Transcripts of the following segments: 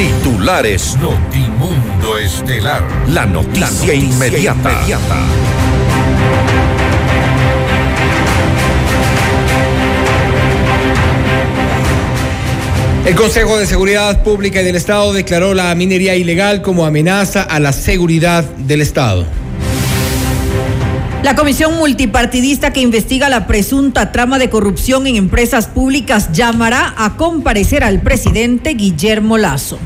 Titulares Notimundo Estelar. La noticia, inmediata. El Consejo de Seguridad Pública y del Estado declaró la minería ilegal como amenaza a la seguridad del Estado. La comisión multipartidista que investiga la presunta trama de corrupción en empresas públicas llamará a comparecer al presidente Guillermo Lazo.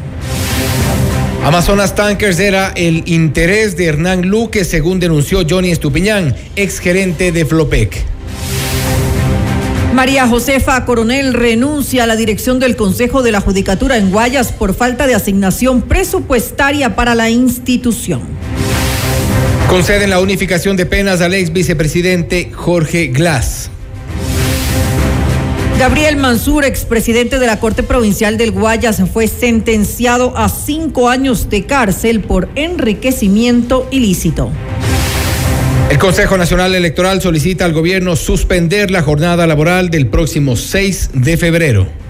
Amazonas Tankers era el interés de Hernán Luque, según denunció Johnny Estupiñán, exgerente de Flopec. María Josefa Coronel renuncia a la dirección del Consejo de la Judicatura en Guayas por falta de asignación presupuestaria para la institución. Conceden la unificación de penas al ex vicepresidente Jorge Glass. Gabriel Mansur, expresidente de la Corte Provincial del Guayas, fue sentenciado a cinco años de cárcel por enriquecimiento ilícito. El Consejo Nacional Electoral solicita al gobierno suspender la jornada laboral del próximo 6 de febrero.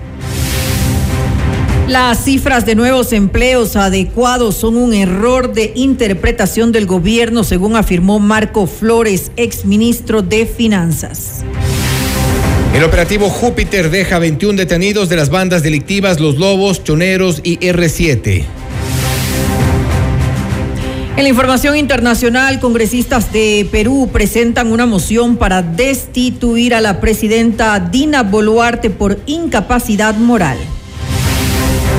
Las cifras de nuevos empleos adecuados son un error de interpretación del gobierno, según afirmó Marco Flores, exministro de Finanzas. El operativo Júpiter deja 21 detenidos de las bandas delictivas Los Lobos, Choneros y R7. En la información internacional, congresistas de Perú presentan una moción para destituir a la presidenta Dina Boluarte por incapacidad moral.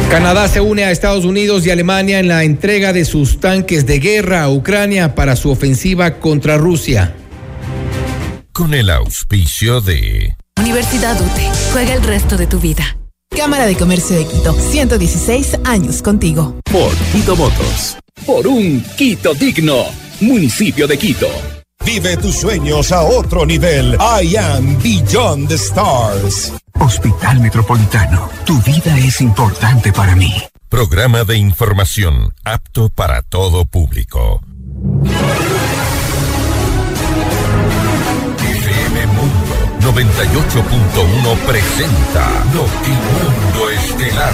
Canadá se une a Estados Unidos y Alemania en la entrega de sus tanques de guerra a Ucrania para su ofensiva contra Rusia. Con el auspicio de Universidad UTE. Juega el resto de tu vida. Cámara de Comercio de Quito. 116 años contigo. Por Quito Motos. Por un Quito digno. Municipio de Quito. Vive tus sueños a otro nivel. I am Beyond the Stars. Hospital Metropolitano, tu vida es importante para mí. Programa de información apto para todo público. FM Mundo 98.1 presenta Notimundo Estelar.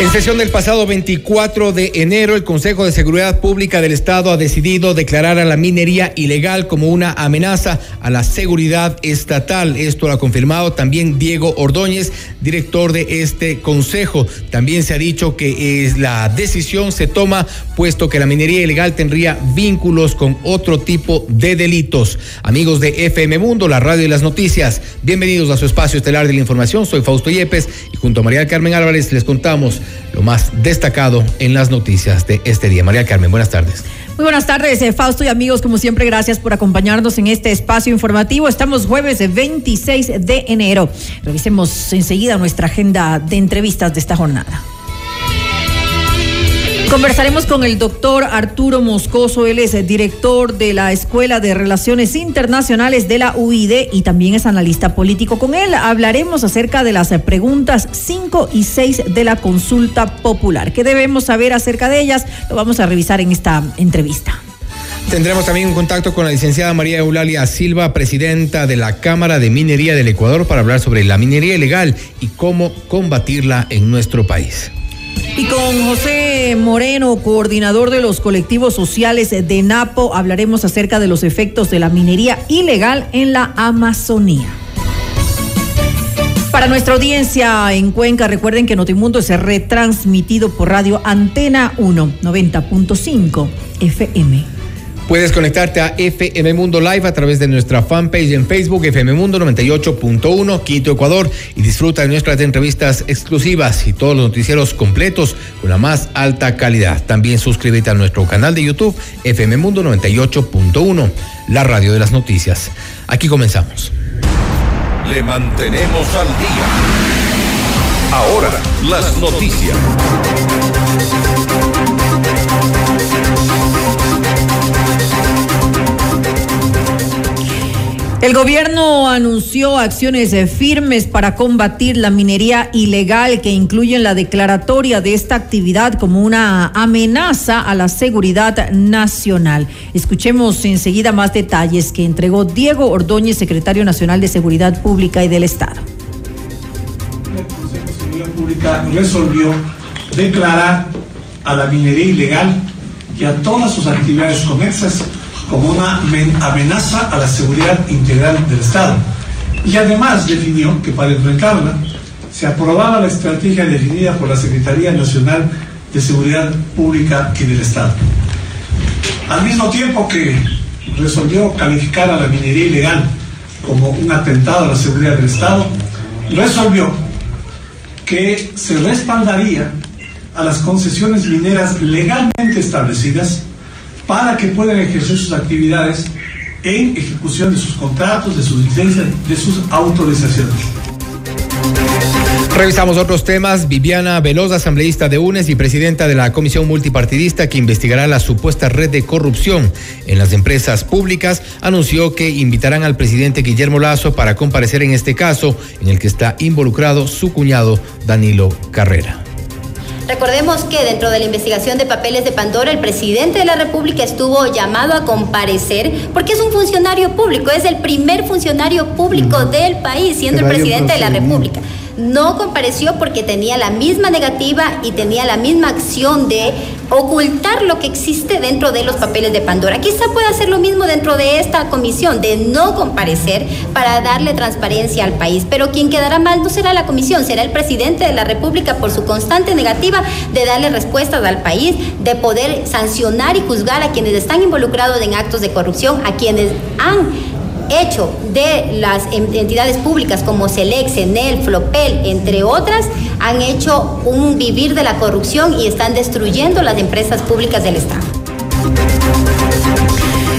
En sesión del pasado 24 de enero, el Consejo de Seguridad Pública del Estado ha decidido declarar a la minería ilegal como una amenaza a la seguridad estatal. Esto lo ha confirmado también Diego Ordóñez, director de este consejo. También se ha dicho que es la decisión se toma puesto que la minería ilegal tendría vínculos con otro tipo de delitos. Amigos de FM Mundo, la radio y las noticias, bienvenidos a su espacio estelar de la información. Soy Fausto Yepes y junto a María Carmen Álvarez les contamos lo más destacado en las noticias de este día. María Carmen, buenas tardes. Muy buenas tardes, eh, Fausto y amigos, como siempre, gracias por acompañarnos en este espacio informativo. Estamos jueves 26 de enero. Revisemos enseguida nuestra agenda de entrevistas de esta jornada. Conversaremos con el doctor Arturo Moscoso, él es el director de la Escuela de Relaciones Internacionales de la UID y también es analista político. Con él hablaremos acerca de las preguntas 5 y 6 de la consulta popular. ¿Qué debemos saber acerca de ellas? Lo vamos a revisar en esta entrevista. Tendremos también un contacto con la licenciada María Eulalia Silva, presidenta de la Cámara de Minería del Ecuador, para hablar sobre la minería ilegal y cómo combatirla en nuestro país. Y con José Moreno, coordinador de los colectivos sociales de Napo, hablaremos acerca de los efectos de la minería ilegal en la Amazonía. Para nuestra audiencia en Cuenca, recuerden que Notimundo es retransmitido por Radio Antena 1, 90.5 FM. Puedes conectarte a FM Mundo Live a través de nuestra fanpage en Facebook, FM Mundo 98.1, Quito, Ecuador, y disfruta de nuestras entrevistas exclusivas y todos los noticieros completos con la más alta calidad. También suscríbete a nuestro canal de YouTube, FM Mundo 98.1, la radio de las noticias. Aquí comenzamos. Le mantenemos al día. Ahora, las noticias. El gobierno anunció acciones eh, firmes para combatir la minería ilegal que incluyen la declaratoria de esta actividad como una amenaza a la seguridad nacional. Escuchemos enseguida más detalles que entregó Diego Ordóñez, secretario nacional de Seguridad Pública y del Estado. El Consejo de Seguridad Pública resolvió declarar a la minería ilegal y a todas sus actividades conexas como una amenaza a la seguridad integral del Estado. Y además definió que para enfrentarla se aprobaba la estrategia definida por la Secretaría Nacional de Seguridad Pública y del Estado. Al mismo tiempo que resolvió calificar a la minería ilegal como un atentado a la seguridad del Estado, resolvió que se respaldaría a las concesiones mineras legalmente establecidas para que puedan ejercer sus actividades en ejecución de sus contratos, de sus licencias, de sus autorizaciones. Revisamos otros temas. Viviana Veloz, asambleísta de UNES y presidenta de la Comisión Multipartidista que investigará la supuesta red de corrupción en las empresas públicas, anunció que invitarán al presidente Guillermo Lazo para comparecer en este caso en el que está involucrado su cuñado Danilo Carrera. Recordemos que dentro de la investigación de papeles de Pandora, el presidente de la República estuvo llamado a comparecer porque es un funcionario público, es el primer funcionario público del país, siendo el presidente de la República no compareció porque tenía la misma negativa y tenía la misma acción de ocultar lo que existe dentro de los papeles de Pandora. Quizá pueda hacer lo mismo dentro de esta comisión, de no comparecer para darle transparencia al país. Pero quien quedará mal no será la comisión, será el presidente de la República por su constante negativa de darle respuestas al país, de poder sancionar y juzgar a quienes están involucrados en actos de corrupción, a quienes han hecho de las entidades públicas como SELEC, CENEL, FLOPEL, entre otras, han hecho un vivir de la corrupción y están destruyendo las empresas públicas del Estado.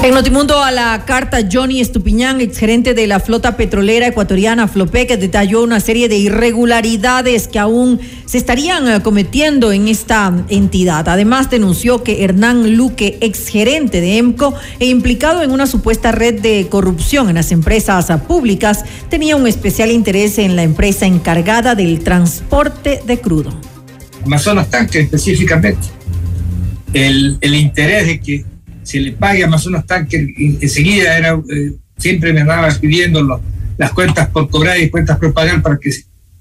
En Notimundo a la carta, Johnny Estupiñán, exgerente de la flota petrolera ecuatoriana Flopec, detalló una serie de irregularidades que aún se estarían eh, cometiendo en esta entidad. Además, denunció que Hernán Luque, exgerente de EMCO e implicado en una supuesta red de corrupción en las empresas públicas, tenía un especial interés en la empresa encargada del transporte de crudo. Amazonas Tanque específicamente. El, el interés de que se le pague a Amazonas Tanker, enseguida era, eh, siempre me andaba pidiendo las cuentas por cobrar y cuentas por pagar para que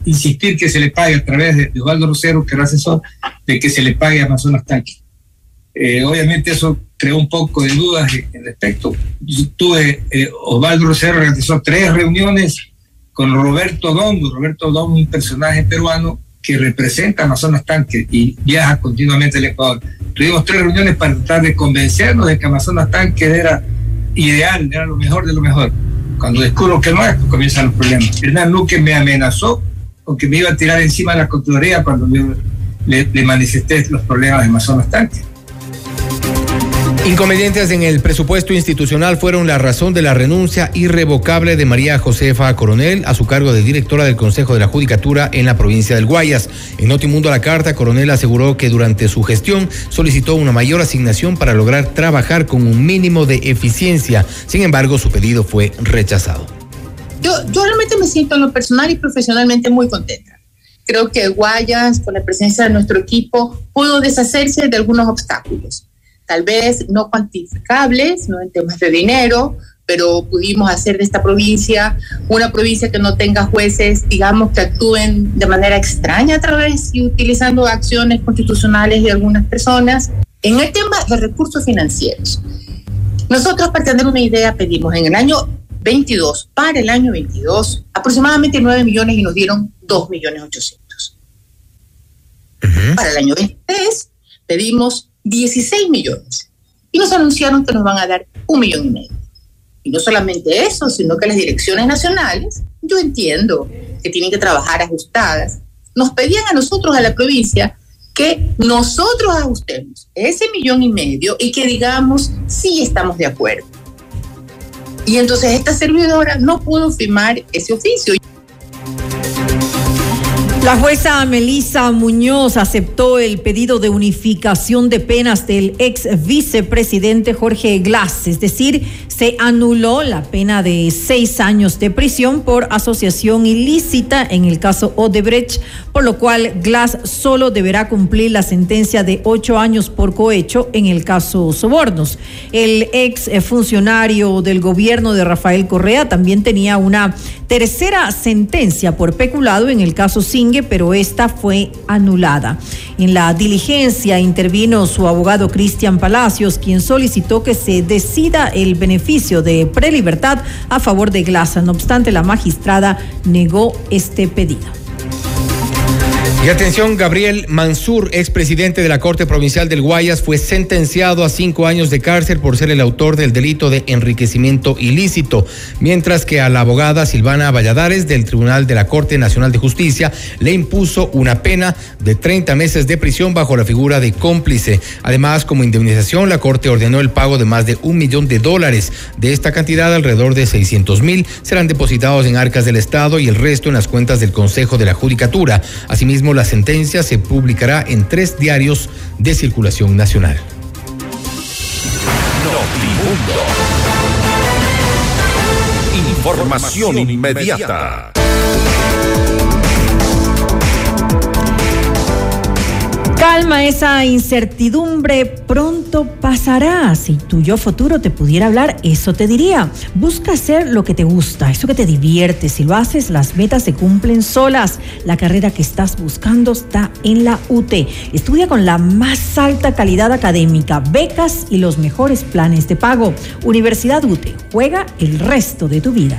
insistir que se le pague a través de, Osvaldo Rosero, que era asesor, de que se le pague a Amazonas Tanker. Eh, obviamente eso creó un poco de dudas en respecto. tuve, eh, Osvaldo Rosero realizó tres reuniones con Roberto Dongo, Roberto Dongo, un personaje peruano que representa Amazonas Tanque y viaja continuamente al Ecuador. Tuvimos tres reuniones para tratar de convencernos de que Amazonas Tanque era ideal, era lo mejor de lo mejor. Cuando descubro que no es, pues comienzan los problemas. Hernán Luque me amenazó con que me iba a tirar encima de la Contraloría cuando yo le, le manifesté los problemas de Amazonas Tanque. Inconvenientes en el presupuesto institucional fueron la razón de la renuncia irrevocable de María Josefa Coronel a su cargo de directora del Consejo de la Judicatura en la provincia del Guayas. En Notimundo a la Carta, Coronel aseguró que durante su gestión solicitó una mayor asignación para lograr trabajar con un mínimo de eficiencia. Sin embargo, su pedido fue rechazado. Yo, yo realmente me siento en lo personal y profesionalmente muy contenta. Creo que Guayas, con la presencia de nuestro equipo, pudo deshacerse de algunos obstáculos tal vez no cuantificables, no en temas de dinero, pero pudimos hacer de esta provincia una provincia que no tenga jueces, digamos, que actúen de manera extraña a través y utilizando acciones constitucionales de algunas personas. En el tema de recursos financieros, nosotros para tener una idea pedimos en el año 22, para el año 22, aproximadamente 9 millones y nos dieron 2 millones 800. Para el año 23 pedimos 16 millones. Y nos anunciaron que nos van a dar un millón y medio. Y no solamente eso, sino que las direcciones nacionales, yo entiendo que tienen que trabajar ajustadas, nos pedían a nosotros, a la provincia, que nosotros ajustemos ese millón y medio y que digamos, sí estamos de acuerdo. Y entonces esta servidora no pudo firmar ese oficio. La jueza Melisa Muñoz aceptó el pedido de unificación de penas del ex vicepresidente Jorge Glass, es decir, se anuló la pena de seis años de prisión por asociación ilícita en el caso Odebrecht, por lo cual Glass solo deberá cumplir la sentencia de ocho años por cohecho en el caso Sobornos. El ex funcionario del gobierno de Rafael Correa también tenía una tercera sentencia por peculado en el caso Singh pero esta fue anulada. En la diligencia intervino su abogado Cristian Palacios, quien solicitó que se decida el beneficio de prelibertad a favor de Glasa. No obstante, la magistrada negó este pedido. Y atención, Gabriel Mansur, expresidente de la Corte Provincial del Guayas, fue sentenciado a cinco años de cárcel por ser el autor del delito de enriquecimiento ilícito, mientras que a la abogada Silvana Valladares del Tribunal de la Corte Nacional de Justicia le impuso una pena de 30 meses de prisión bajo la figura de cómplice. Además, como indemnización, la Corte ordenó el pago de más de un millón de dólares. De esta cantidad, alrededor de 600 mil serán depositados en arcas del Estado y el resto en las cuentas del Consejo de la Judicatura. La sentencia se publicará en tres diarios de circulación nacional. Información inmediata. Calma esa incertidumbre, pronto pasará. Si tu yo futuro te pudiera hablar, eso te diría. Busca hacer lo que te gusta, eso que te divierte. Si lo haces, las metas se cumplen solas. La carrera que estás buscando está en la UT. Estudia con la más alta calidad académica, becas y los mejores planes de pago. Universidad UT, juega el resto de tu vida.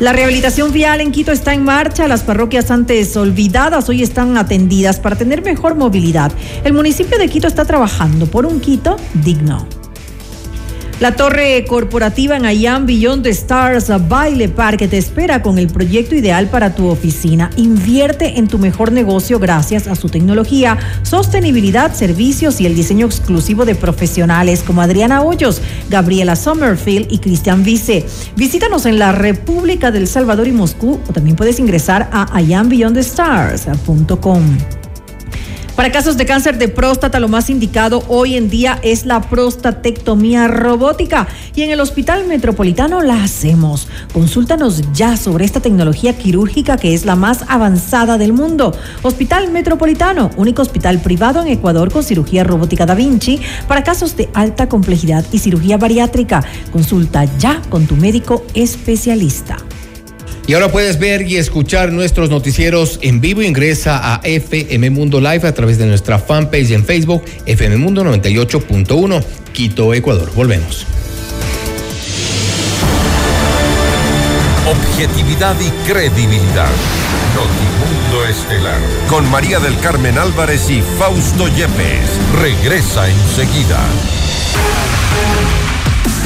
La rehabilitación vial en Quito está en marcha. Las parroquias antes olvidadas hoy están atendidas para tener mejor movilidad. El municipio de Quito está trabajando por un Quito digno. La torre corporativa en Ayam Beyond the Stars Baile Park te espera con el proyecto ideal para tu oficina. Invierte en tu mejor negocio gracias a su tecnología, sostenibilidad, servicios y el diseño exclusivo de profesionales como Adriana Hoyos, Gabriela Sommerfield y Cristian Vice. Visítanos en la República del Salvador y Moscú o también puedes ingresar a ayambeyondthestars.com. Para casos de cáncer de próstata, lo más indicado hoy en día es la prostatectomía robótica y en el Hospital Metropolitano la hacemos. Consúltanos ya sobre esta tecnología quirúrgica que es la más avanzada del mundo. Hospital Metropolitano, único hospital privado en Ecuador con cirugía robótica Da Vinci para casos de alta complejidad y cirugía bariátrica. Consulta ya con tu médico especialista. Y ahora puedes ver y escuchar nuestros noticieros en vivo. Ingresa a FM Mundo Live a través de nuestra fanpage en Facebook, FM Mundo 98.1, Quito, Ecuador. Volvemos. Objetividad y credibilidad. Notimundo Estelar. Con María del Carmen Álvarez y Fausto Yepes. Regresa enseguida.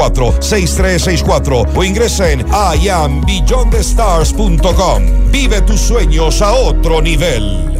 098-854-6364 o ingresa en iambeyondthestars.com. Vive tus sueños a otro nivel.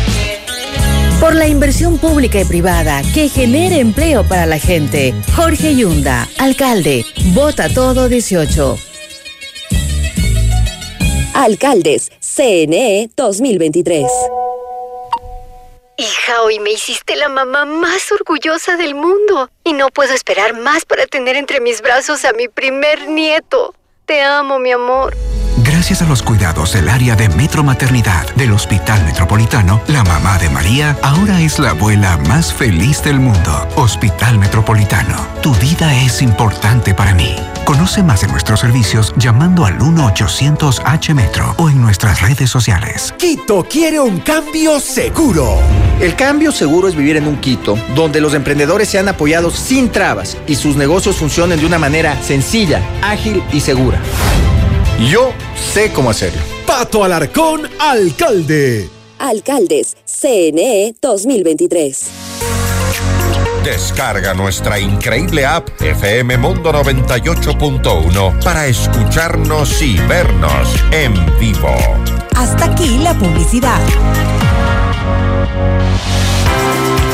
Por la inversión pública y privada que genere empleo para la gente. Jorge Yunda, alcalde. Vota todo 18. Alcaldes, CNE 2023. Hija, hoy me hiciste la mamá más orgullosa del mundo y no puedo esperar más para tener entre mis brazos a mi primer nieto. Te amo, mi amor. Gracias a los cuidados del área de Metro Maternidad del Hospital Metropolitano, la mamá de María ahora es la abuela más feliz del mundo. Hospital Metropolitano, tu vida es importante para mí. Conoce más de nuestros servicios llamando al 1-800-H-Metro o en nuestras redes sociales. Quito quiere un cambio seguro. El cambio seguro es vivir en un Quito donde los emprendedores sean apoyados sin trabas y sus negocios funcionen de una manera sencilla, ágil y segura. Yo sé cómo hacerlo. Pato Alarcón, alcalde. Alcaldes, CNE 2023. Descarga nuestra increíble app FM Mundo 98.1 para escucharnos y vernos en vivo. Hasta aquí la publicidad.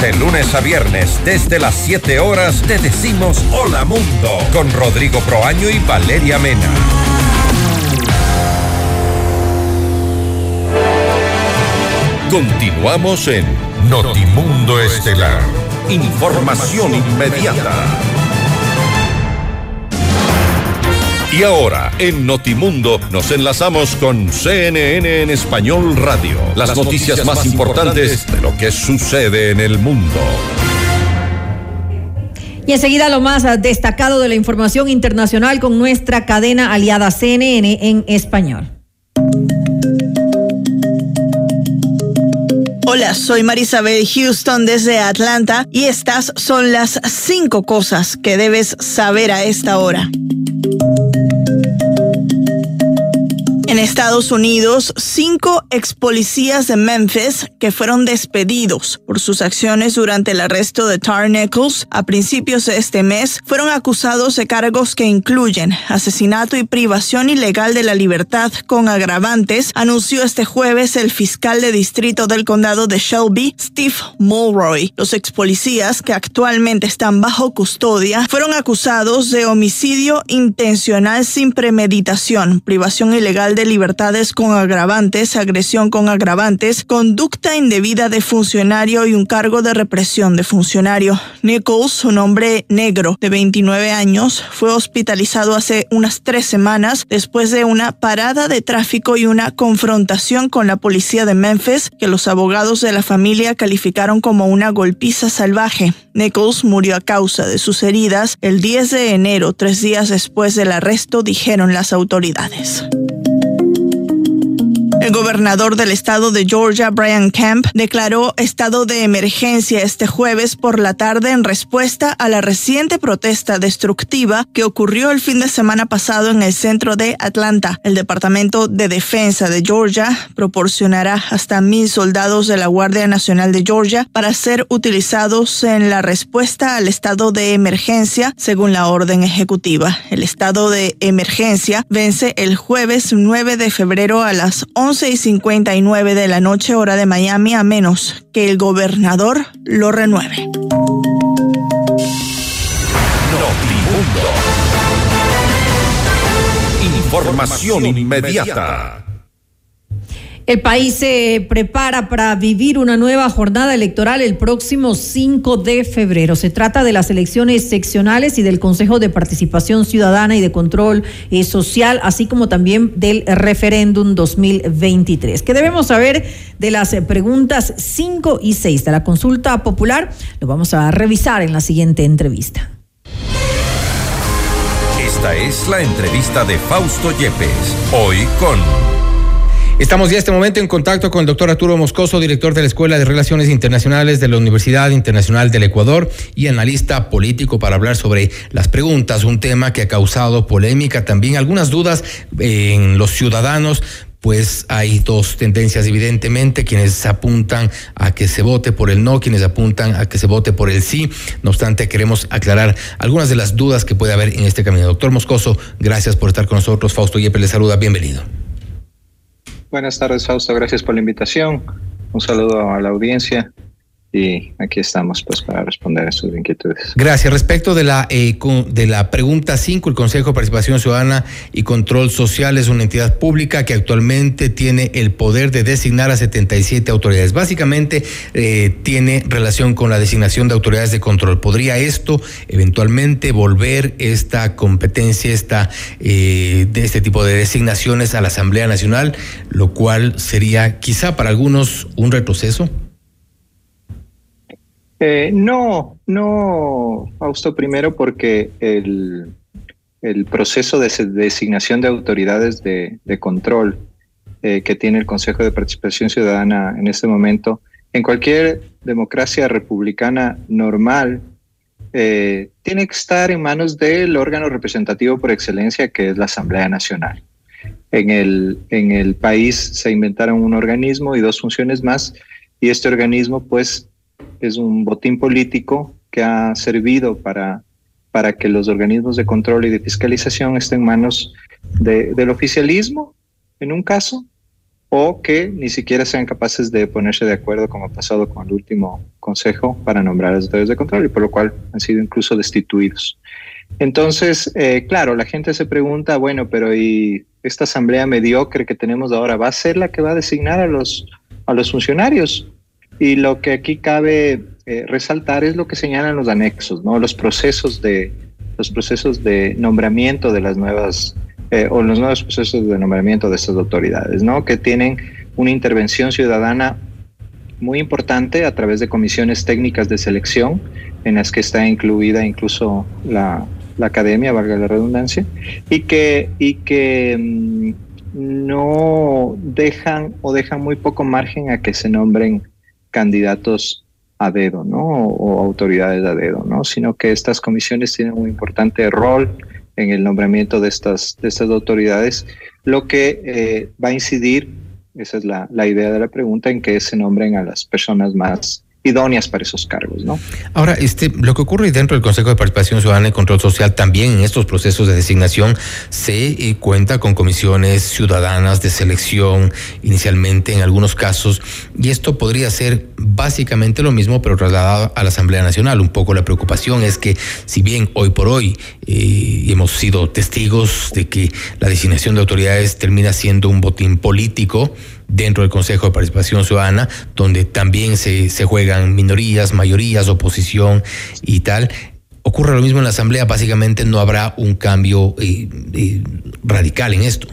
De lunes a viernes, desde las 7 horas, te decimos Hola Mundo con Rodrigo Proaño y Valeria Mena. Continuamos en Notimundo Estelar. Información inmediata. Y ahora, en Notimundo, nos enlazamos con CNN en Español Radio. Las, noticias, más importantes de lo que sucede en el mundo. Y enseguida lo más destacado de la información internacional con nuestra cadena aliada CNN en español. Hola, soy Marisabel Houston desde Atlanta y estas son las cinco cosas que debes saber a esta hora. En Estados Unidos, cinco ex policías de Memphis que fueron despedidos por sus acciones durante el arresto de Tar Nichols a principios de este mes fueron acusados de cargos que incluyen asesinato y privación ilegal de la libertad con agravantes, anunció este jueves el fiscal de distrito del condado de Shelby, Steve Mulroy. Los ex policías que actualmente están bajo custodia fueron acusados de homicidio intencional sin premeditación, privación ilegal de libertades con agravantes, agresión con agravantes, conducta indebida de funcionario y un cargo de represión de funcionario. Nichols, un hombre negro de 29 años, fue hospitalizado hace unas tres semanas después de una parada de tráfico y una confrontación con la policía de Memphis que los abogados de la familia calificaron como una golpiza salvaje. Nichols murió a causa de sus heridas el 10 de enero, tres días después del arresto, dijeron las autoridades. El gobernador del estado de Georgia, Brian Kemp, declaró estado de emergencia este jueves por la tarde en respuesta a la reciente protesta destructiva que ocurrió el fin de semana pasado en el centro de Atlanta. El Departamento de Defensa de Georgia proporcionará hasta mil soldados de la Guardia Nacional de Georgia para ser utilizados en la respuesta al estado de emergencia, según la orden ejecutiva. El estado de emergencia vence el jueves 9 de febrero a las 11 y 59 de la noche hora de Miami a menos que el gobernador lo renueve. Información inmediata. El país se prepara para vivir una nueva jornada electoral el próximo 5 de febrero. Se trata de las elecciones seccionales y del Consejo de Participación Ciudadana y de Control eh, Social, así como también del referéndum 2023. ¿Qué debemos saber de las eh, preguntas 5 y 6 de la consulta popular? Lo vamos a revisar en la siguiente entrevista. Esta es la entrevista de Fausto Yepes, hoy con... Estamos ya este momento en contacto con el doctor Arturo Moscoso, director de la Escuela de Relaciones Internacionales de la Universidad Internacional del Ecuador y analista político para hablar sobre las preguntas, un tema que ha causado polémica, también algunas dudas en los ciudadanos pues hay dos tendencias evidentemente, quienes apuntan a que se vote por el no, quienes apuntan a que se vote por el sí. No obstante, queremos aclarar algunas de las dudas que puede haber en este camino. Doctor Moscoso, gracias por estar con nosotros. Fausto Yepes le saluda, bienvenido. Buenas tardes, Fausto. Gracias por la invitación. Un saludo a la audiencia y aquí estamos pues para responder a sus inquietudes. Gracias. Respecto de la eh, de la pregunta 5, el Consejo de Participación Ciudadana y Control Social es una entidad pública que actualmente tiene el poder de designar a 77 autoridades. Básicamente eh, tiene relación con la designación de autoridades de control. ¿Podría esto eventualmente volver esta competencia, esta eh, de este tipo de designaciones a la Asamblea Nacional, lo cual sería quizá para algunos un retroceso? Eh, no, no, Fausto, primero porque el, proceso de designación de autoridades de, control eh, que tiene el Consejo de Participación Ciudadana en este momento, en cualquier democracia republicana normal, eh, tiene que estar en manos del órgano representativo por excelencia que es la Asamblea Nacional. En el, en el país se inventaron un organismo y dos funciones más, y este organismo pues es un botín político que ha servido para, para que los organismos de control y de fiscalización estén en manos del oficialismo, en un caso, o que ni siquiera sean capaces de ponerse de acuerdo, como ha pasado con el último consejo, para nombrar a los autoridades de control, y por lo cual han sido incluso destituidos. Entonces, eh, claro, la gente se pregunta, bueno, pero ¿y esta asamblea mediocre que tenemos ahora va a ser la que va a designar a los, a los funcionarios? Y lo que aquí cabe eh, resaltar es lo que señalan los anexos, ¿no? Los procesos de, los procesos de nombramiento de las nuevas, eh, o los nuevos procesos de nombramiento de estas autoridades, ¿no? Que tienen una intervención ciudadana muy importante a través de comisiones técnicas de selección, en las que está incluida incluso la, la academia, valga la redundancia, y que, y que mm, no dejan o dejan muy poco margen a que se nombren candidatos a dedo, ¿no? O, autoridades a dedo, ¿no? Sino que estas comisiones tienen un importante rol en el nombramiento de estas, de estas autoridades, lo que eh, va a incidir, esa es la, la idea de la pregunta, en que se nombren a las personas más idóneas para esos cargos, ¿no? Ahora, este, lo que ocurre dentro del Consejo de Participación Ciudadana y Control Social, también en estos procesos de designación se eh, cuenta con comisiones ciudadanas de selección, inicialmente en algunos casos, y esto podría ser básicamente lo mismo, pero trasladado a la Asamblea Nacional. Un poco la preocupación es que, si bien hoy por hoy eh, hemos sido testigos de que la designación de autoridades termina siendo un botín político, dentro del Consejo de Participación Ciudadana, donde también se, se juegan minorías, mayorías, oposición y tal. Ocurre lo mismo en la Asamblea, básicamente no habrá un cambio eh, eh, radical en esto.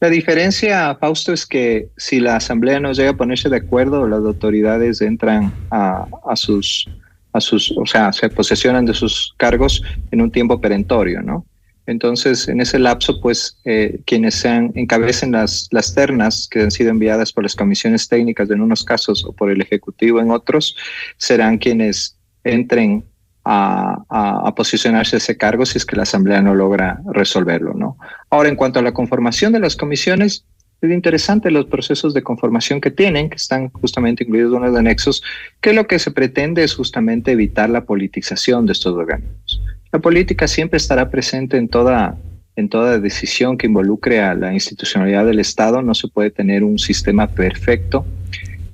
La diferencia, Fausto, es que si la Asamblea no llega a ponerse de acuerdo, las autoridades entran a, sus, a sus, o sea, se posesionan de sus cargos en un tiempo perentorio, ¿no? Entonces, en ese lapso, pues, eh, quienes sean, encabecen las, las ternas que han sido enviadas por las comisiones técnicas en unos casos o por el Ejecutivo en otros, serán quienes entren a, a, posicionarse ese cargo si es que la Asamblea no logra resolverlo, ¿no? Ahora, en cuanto a la conformación de las comisiones, es interesante los procesos de conformación que tienen, que están justamente incluidos en los anexos, que lo que se pretende es justamente evitar la politización de estos organismos. La política siempre estará presente en toda, en toda decisión que involucre a la institucionalidad del Estado. No se puede tener un sistema perfecto,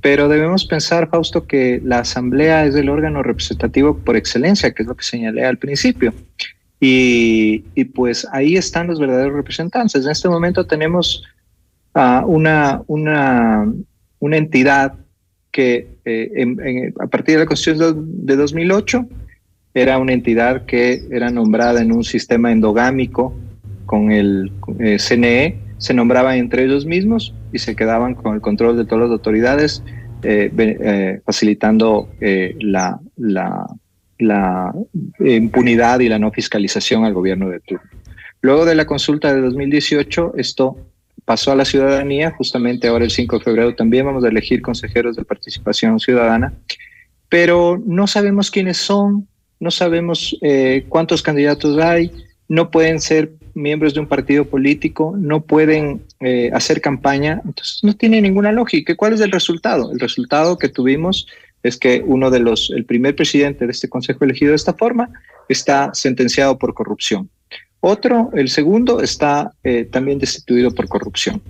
pero debemos pensar, Fausto, que la Asamblea es el órgano representativo por excelencia, que es lo que señalé al principio. Y, y pues ahí están los verdaderos representantes. En este momento tenemos uh, una, una, una entidad que eh, a partir de la Constitución de 2008 era una entidad que era nombrada en un sistema endogámico con el CNE, se nombraban entre ellos mismos y se quedaban con el control de todas las autoridades, eh, eh, facilitando eh, la, la, la, impunidad y la no fiscalización al gobierno de turno. Luego de la consulta de 2018, esto pasó a la ciudadanía, justamente ahora el 5 de febrero también vamos a elegir consejeros de participación ciudadana, pero no sabemos quiénes son, no sabemos eh, cuántos candidatos hay, no pueden ser miembros de un partido político, no pueden eh, hacer campaña, entonces no tiene ninguna lógica. ¿Cuál es el resultado? El resultado que tuvimos es que uno de los, el primer presidente de este consejo elegido de esta forma, está sentenciado por corrupción. Otro, el segundo, está eh, también destituido por corrupción.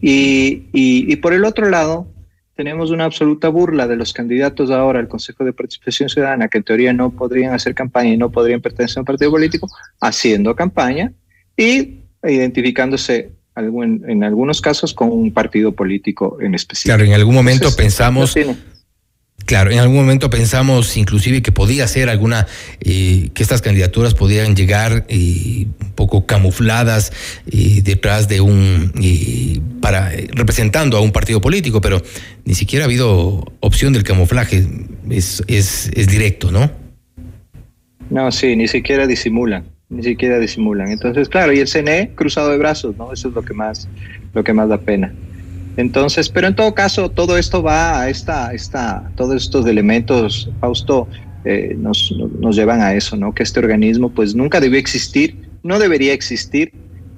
Y, y, y por el otro lado, tenemos una absoluta burla de los candidatos ahora al Consejo de Participación Ciudadana, que en teoría no podrían hacer campaña y no podrían pertenecer a un partido político, haciendo campaña y identificándose en algunos casos con un partido político en específico. Claro, en algún momento pensamos... Claro, en algún momento pensamos inclusive que podía ser alguna, eh, que estas candidaturas podían llegar eh, un poco camufladas eh, detrás de un, para representando a un partido político, pero ni siquiera ha habido opción del camuflaje, es, es, es directo, ¿no? No, sí, ni siquiera disimulan, ni siquiera disimulan. Entonces, claro, y el CNE cruzado de brazos, ¿no? Eso es lo que más, lo que más da pena. Entonces, pero en todo caso, todo esto va a esta, esta todos estos elementos, Fausto, eh, nos, llevan a eso, ¿no? Que este organismo pues nunca debió existir, no debería existir.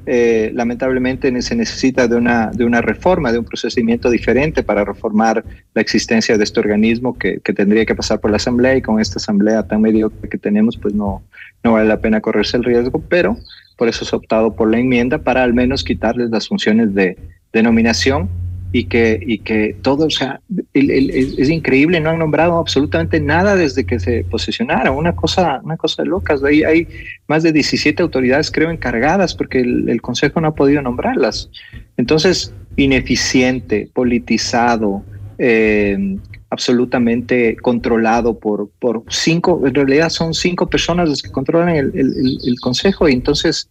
Eh, lamentablemente se necesita de una, de una reforma, de un procedimiento diferente para reformar la existencia de este organismo que, que tendría que pasar por la Asamblea y con esta Asamblea tan mediocre que tenemos pues no, no vale la pena correrse el riesgo, pero por eso se ha optado por la enmienda para al menos quitarles las funciones de denominación y que, y que todo, o sea, es, increíble, no han nombrado absolutamente nada desde que se posesionara, una cosa, una cosa de locas. Ahí hay más de 17 autoridades, creo, encargadas porque el, Consejo no ha podido nombrarlas. Entonces, ineficiente, politizado, eh, absolutamente controlado por, por cinco, en realidad son cinco personas las que controlan el, el Consejo y entonces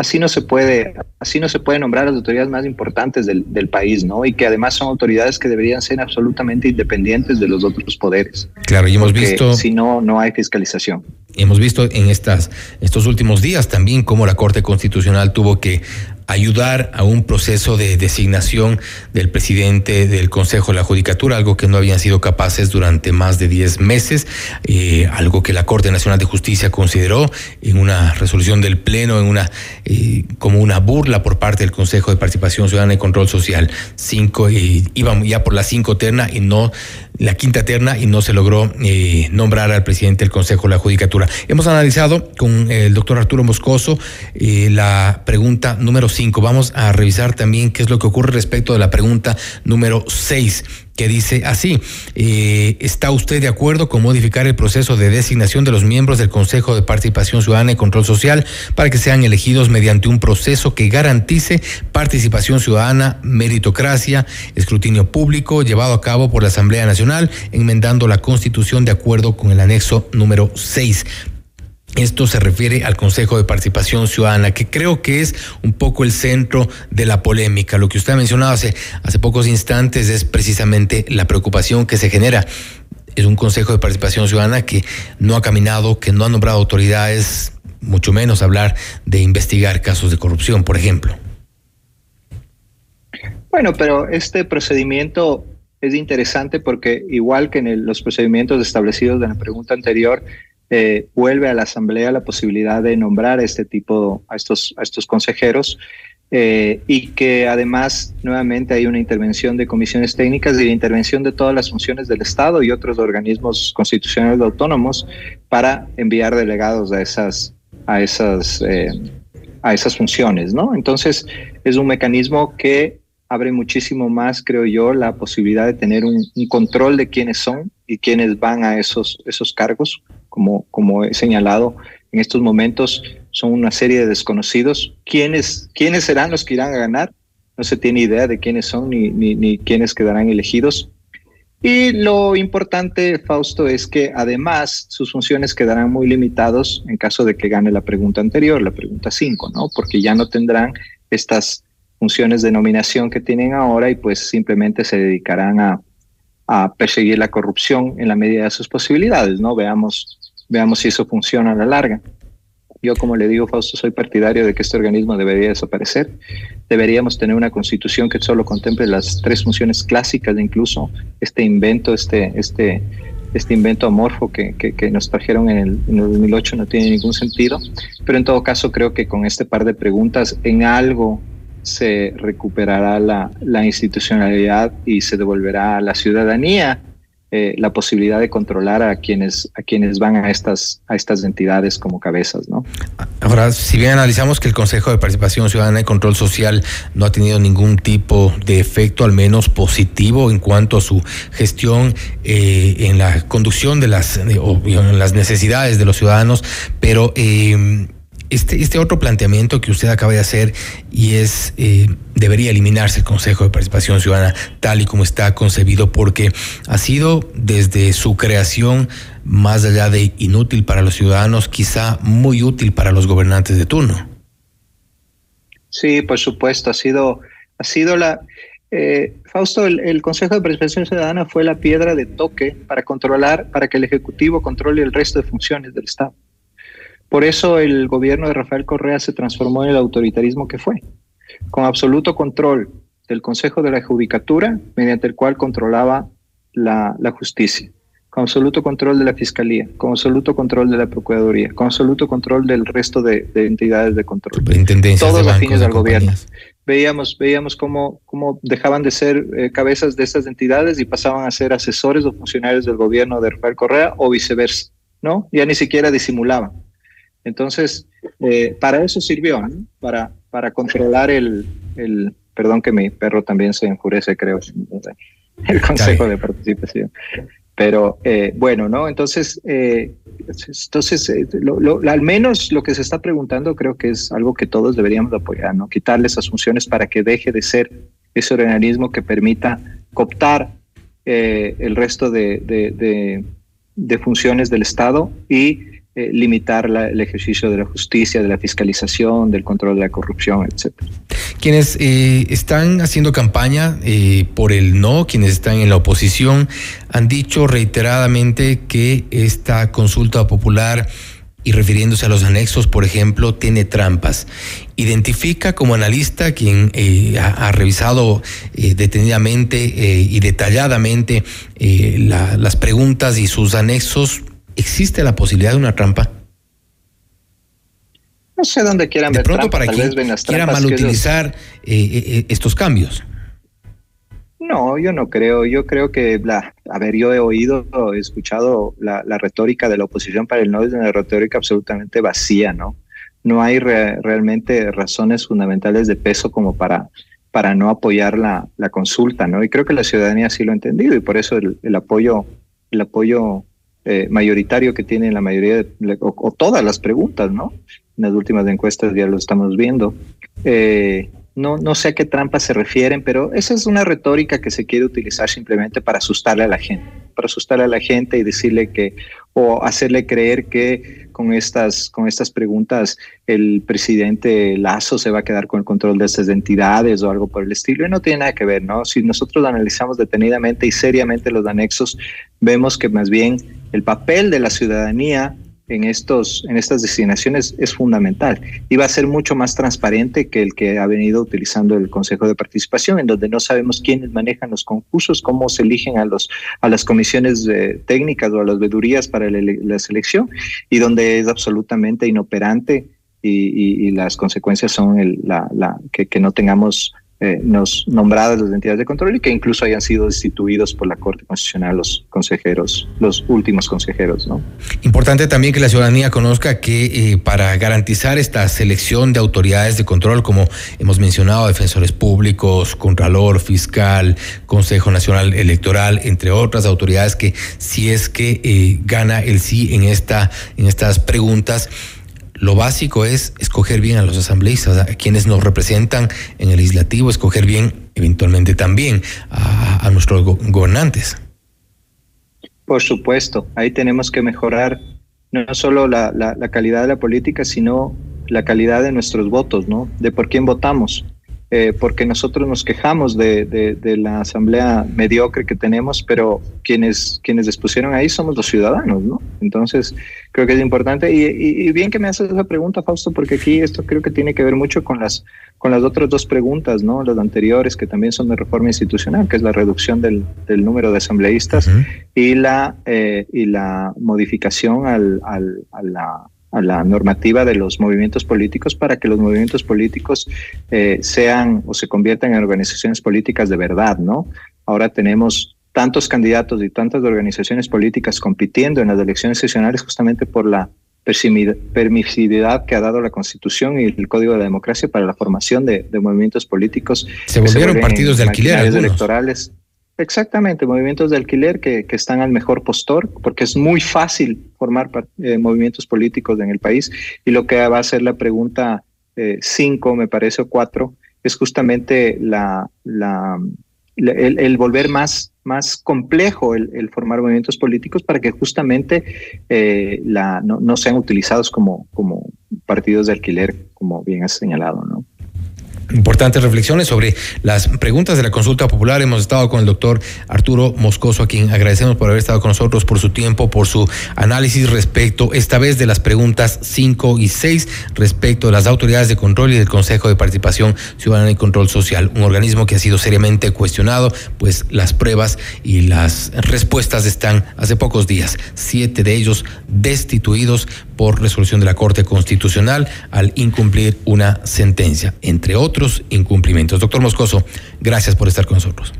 así no se puede, así no se puede nombrar a las autoridades más importantes del, del, país, ¿no? Y que además son autoridades que deberían ser absolutamente independientes de los otros poderes. Claro, y hemos visto. Si no, no hay fiscalización. Hemos visto en estas, estos últimos días también cómo la Corte Constitucional tuvo que ayudar a un proceso de designación del presidente del Consejo de la Judicatura, algo que no habían sido capaces durante más de 10 meses, eh, algo que la Corte Nacional de Justicia consideró en una resolución del Pleno, en una eh, como una burla por parte del Consejo de Participación Ciudadana y Control Social. Cinco, eh, íbamos ya por la cinco terna y no la quinta terna y no se logró eh, nombrar al presidente del Consejo de la Judicatura. Hemos analizado con el doctor Arturo Moscoso la pregunta número Vamos a revisar también qué es lo que ocurre respecto de la pregunta número seis que dice así, eh, ¿está usted de acuerdo con modificar el proceso de designación de los miembros del Consejo de Participación Ciudadana y Control Social para que sean elegidos mediante un proceso que garantice participación ciudadana, meritocracia, escrutinio público llevado a cabo por la Asamblea Nacional, enmendando la Constitución de acuerdo con el anexo número 6? Esto se refiere al Consejo de Participación Ciudadana, que creo que es un poco el centro de la polémica. Lo que usted ha mencionado hace, hace pocos instantes es precisamente la preocupación que se genera. Es un Consejo de Participación Ciudadana que no ha caminado, que no ha nombrado autoridades mucho menos hablar de investigar casos de corrupción, por ejemplo. Bueno, pero este procedimiento es interesante porque igual que en los procedimientos establecidos en la pregunta anterior, eh, vuelve a la Asamblea la posibilidad de nombrar este tipo, a estos, a estos consejeros, eh, y que además nuevamente hay una intervención de comisiones técnicas y la intervención de todas las funciones del Estado y otros organismos constitucionales autónomos para enviar delegados a esas, a esas, eh, a esas funciones, ¿no? Entonces es un mecanismo que abre muchísimo más, creo yo, la posibilidad de tener un, control de quiénes son y quiénes van a esos, esos cargos, como, como he señalado en estos momentos, son una serie de desconocidos. ¿Quiénes, quiénes serán los que irán a ganar? No se tiene idea de quiénes son ni, ni, quiénes quedarán elegidos. Y lo importante, Fausto, es que además sus funciones quedarán muy limitados en caso de que gane la pregunta anterior, la pregunta 5, ¿no? Porque ya no tendrán estas funciones de nominación que tienen ahora y pues simplemente se dedicarán a, perseguir la corrupción en la medida de sus posibilidades, ¿no? Veamos, veamos si eso funciona a la larga. Yo, como le digo, Fausto, soy partidario de que este organismo debería desaparecer. Deberíamos tener una constitución que solo contemple las tres funciones clásicas, incluso este invento, este, este, este invento amorfo que, que, nos trajeron en el, en el 2008 no tiene ningún sentido. Pero en todo caso, creo que con este par de preguntas, en algo se recuperará la, la institucionalidad y se devolverá a la ciudadanía eh, la posibilidad de controlar a quienes a quienes van a estas a estas entidades como cabezas, ¿no? Ahora, si bien analizamos que el Consejo de Participación Ciudadana y Control Social no ha tenido ningún tipo de efecto, al menos positivo, en cuanto a su gestión eh, en la conducción de las o en las necesidades de los ciudadanos, pero eh, este, este otro planteamiento que usted acaba de hacer y es, eh, debería eliminarse el Consejo de Participación Ciudadana tal y como está concebido porque ha sido desde su creación más allá de inútil para los ciudadanos, quizá muy útil para los gobernantes de turno. Sí, por supuesto, ha sido, ha sido la... Eh, Fausto, el, el, Consejo de Participación Ciudadana fue la piedra de toque para controlar, para que el Ejecutivo controle el resto de funciones del Estado. Por eso el gobierno de Rafael Correa se transformó en el autoritarismo que fue, con absoluto control del Consejo de la Judicatura, mediante el cual controlaba la, justicia, con absoluto control de la Fiscalía, con absoluto control de la Procuraduría, con absoluto control del resto de, entidades de control. Todos afines al gobierno. Veíamos, veíamos cómo, cómo dejaban de ser eh, cabezas de estas entidades y pasaban a ser asesores o funcionarios del gobierno de Rafael Correa o viceversa, ¿no? Ya ni siquiera disimulaban. Entonces, eh, para eso sirvió, para, para controlar el, el, perdón que mi perro también se enfurece, creo, el Consejo de Participación. Pero eh, bueno, ¿no? Entonces, eh, entonces al menos lo que se está preguntando creo que es algo que todos deberíamos apoyar, ¿no? Quitarle esas funciones para que deje de ser ese organismo que permita cooptar el resto de, de funciones del Estado y eh, limitar el ejercicio de la justicia, de la fiscalización, del control de la corrupción, etcétera. Quienes eh, están haciendo campaña eh, por el no, quienes están en la oposición, han dicho reiteradamente que esta consulta popular y refiriéndose a los anexos, por ejemplo, tiene trampas. Identifica como analista quien ha, revisado detenidamente y detalladamente las preguntas y sus anexos, ¿Existe la posibilidad de una trampa? No sé dónde quieran de pronto para quien quiera mal utilizar eh, eh, eh, estos cambios. No, yo no creo. Yo creo que, la, a ver, yo he oído, he escuchado la, retórica de la oposición para el no es una retórica absolutamente vacía, ¿no? No hay realmente razones fundamentales de peso como para, para no apoyar la, la, consulta, ¿no? Y creo que la ciudadanía sí lo ha entendido y por eso el, el apoyo, el apoyo eh, mayoritario que tiene la mayoría, o, todas las preguntas, ¿no? En las últimas encuestas ya lo estamos viendo. Eh, no, no sé a qué trampas se refieren, pero esa es una retórica que se quiere utilizar simplemente para asustarle a la gente, para asustarle a la gente y decirle que, o hacerle creer que con estas, con estas preguntas el presidente Lazo se va a quedar con el control de estas entidades o algo por el estilo. Y no tiene nada que ver, ¿no? Si nosotros analizamos detenidamente y seriamente los anexos, vemos que más bien el papel de la ciudadanía en, estos, en estas designaciones es fundamental y va a ser mucho más transparente que el que ha venido utilizando el Consejo de Participación, en donde no sabemos quiénes manejan los concursos, cómo se eligen a, los, a las comisiones técnicas o a las vedurías para la, selección y donde es absolutamente inoperante y, las consecuencias son el, la, que no tengamos eh, nos nombradas las entidades de control y que incluso hayan sido destituidos por la Corte Constitucional los consejeros, los últimos consejeros. Importante también que la ciudadanía conozca que eh, para garantizar esta selección de autoridades de control, como hemos mencionado, defensores públicos, contralor, fiscal, Consejo Nacional Electoral, entre otras autoridades que si es que eh, gana el sí en, esta, en estas preguntas, lo básico es escoger bien a los asambleístas, a quienes nos representan en el legislativo, escoger bien eventualmente también a, nuestros gobernantes. Por supuesto, ahí tenemos que mejorar no solo la, la, calidad de la política, sino la calidad de nuestros votos, ¿no? De por quién votamos. Eh, porque nosotros nos quejamos de, de, la asamblea mediocre que tenemos, pero quienes, quienes expusieron ahí somos los ciudadanos, ¿no? Entonces, creo que es importante. Y, y, bien que me haces esa pregunta, Fausto, porque aquí esto creo que tiene que ver mucho con las, con las otras dos preguntas, ¿no? Las anteriores, que también son de reforma institucional, que es la reducción del, del número de asambleístas y, la, eh, y la modificación al, al, a la a la normativa de los movimientos políticos para que los movimientos políticos eh, sean o se conviertan en organizaciones políticas de verdad, ¿no? Ahora tenemos tantos candidatos y tantas organizaciones políticas compitiendo en las elecciones seccionales justamente por la permisividad que ha dado la Constitución y el Código de la Democracia para la formación de, movimientos políticos. Se volvieron partidos de alquiler. electorales. Exactamente, movimientos de alquiler que, que, están al mejor postor, porque es muy fácil formar eh, movimientos políticos en el país. Y lo que va a ser la pregunta 5, eh, me parece, o 4, es justamente la, la, el, volver más, más complejo el, formar movimientos políticos para que justamente eh, la, no, no sean utilizados como, como partidos de alquiler, como bien has señalado, ¿no? Importantes reflexiones sobre las preguntas de la consulta popular. Hemos estado con el doctor Arturo Moscoso, a quien agradecemos por haber estado con nosotros, por su tiempo, por su análisis respecto, esta vez, de las preguntas 5 y 6, respecto de las autoridades de control y del Consejo de Participación Ciudadana y Control Social, un organismo que ha sido seriamente cuestionado, pues las pruebas y las respuestas están hace pocos días, siete de ellos destituidos por resolución de la Corte Constitucional al incumplir una sentencia, entre otros incumplimientos. Doctor Moscoso, gracias por estar con nosotros.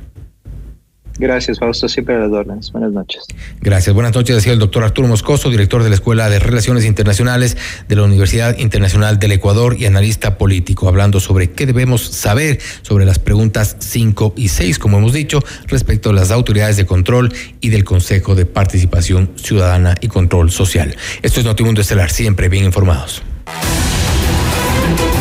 Gracias, Fausto. Siempre a las órdenes. Buenas noches. Gracias. Buenas noches, decía el doctor Arturo Moscoso, director de la Escuela de Relaciones Internacionales de la Universidad Internacional del Ecuador y analista político, hablando sobre qué debemos saber sobre las preguntas 5 y 6, como hemos dicho, respecto a las autoridades de control y del Consejo de Participación Ciudadana y Control Social. Esto es Notimundo Estelar, siempre bien informados.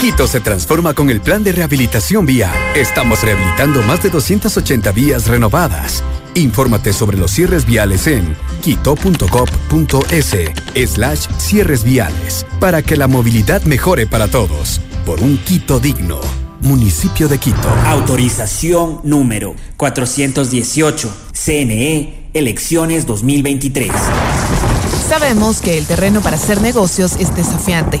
Quito se transforma con el plan de rehabilitación vial. Estamos rehabilitando más de 280 vías renovadas. Infórmate sobre los cierres viales en quito.gov.es slash cierres viales para que la movilidad mejore para todos. Por un Quito digno. Municipio de Quito. Autorización número 418. CNE, elecciones 2023. Sabemos que el terreno para hacer negocios es desafiante.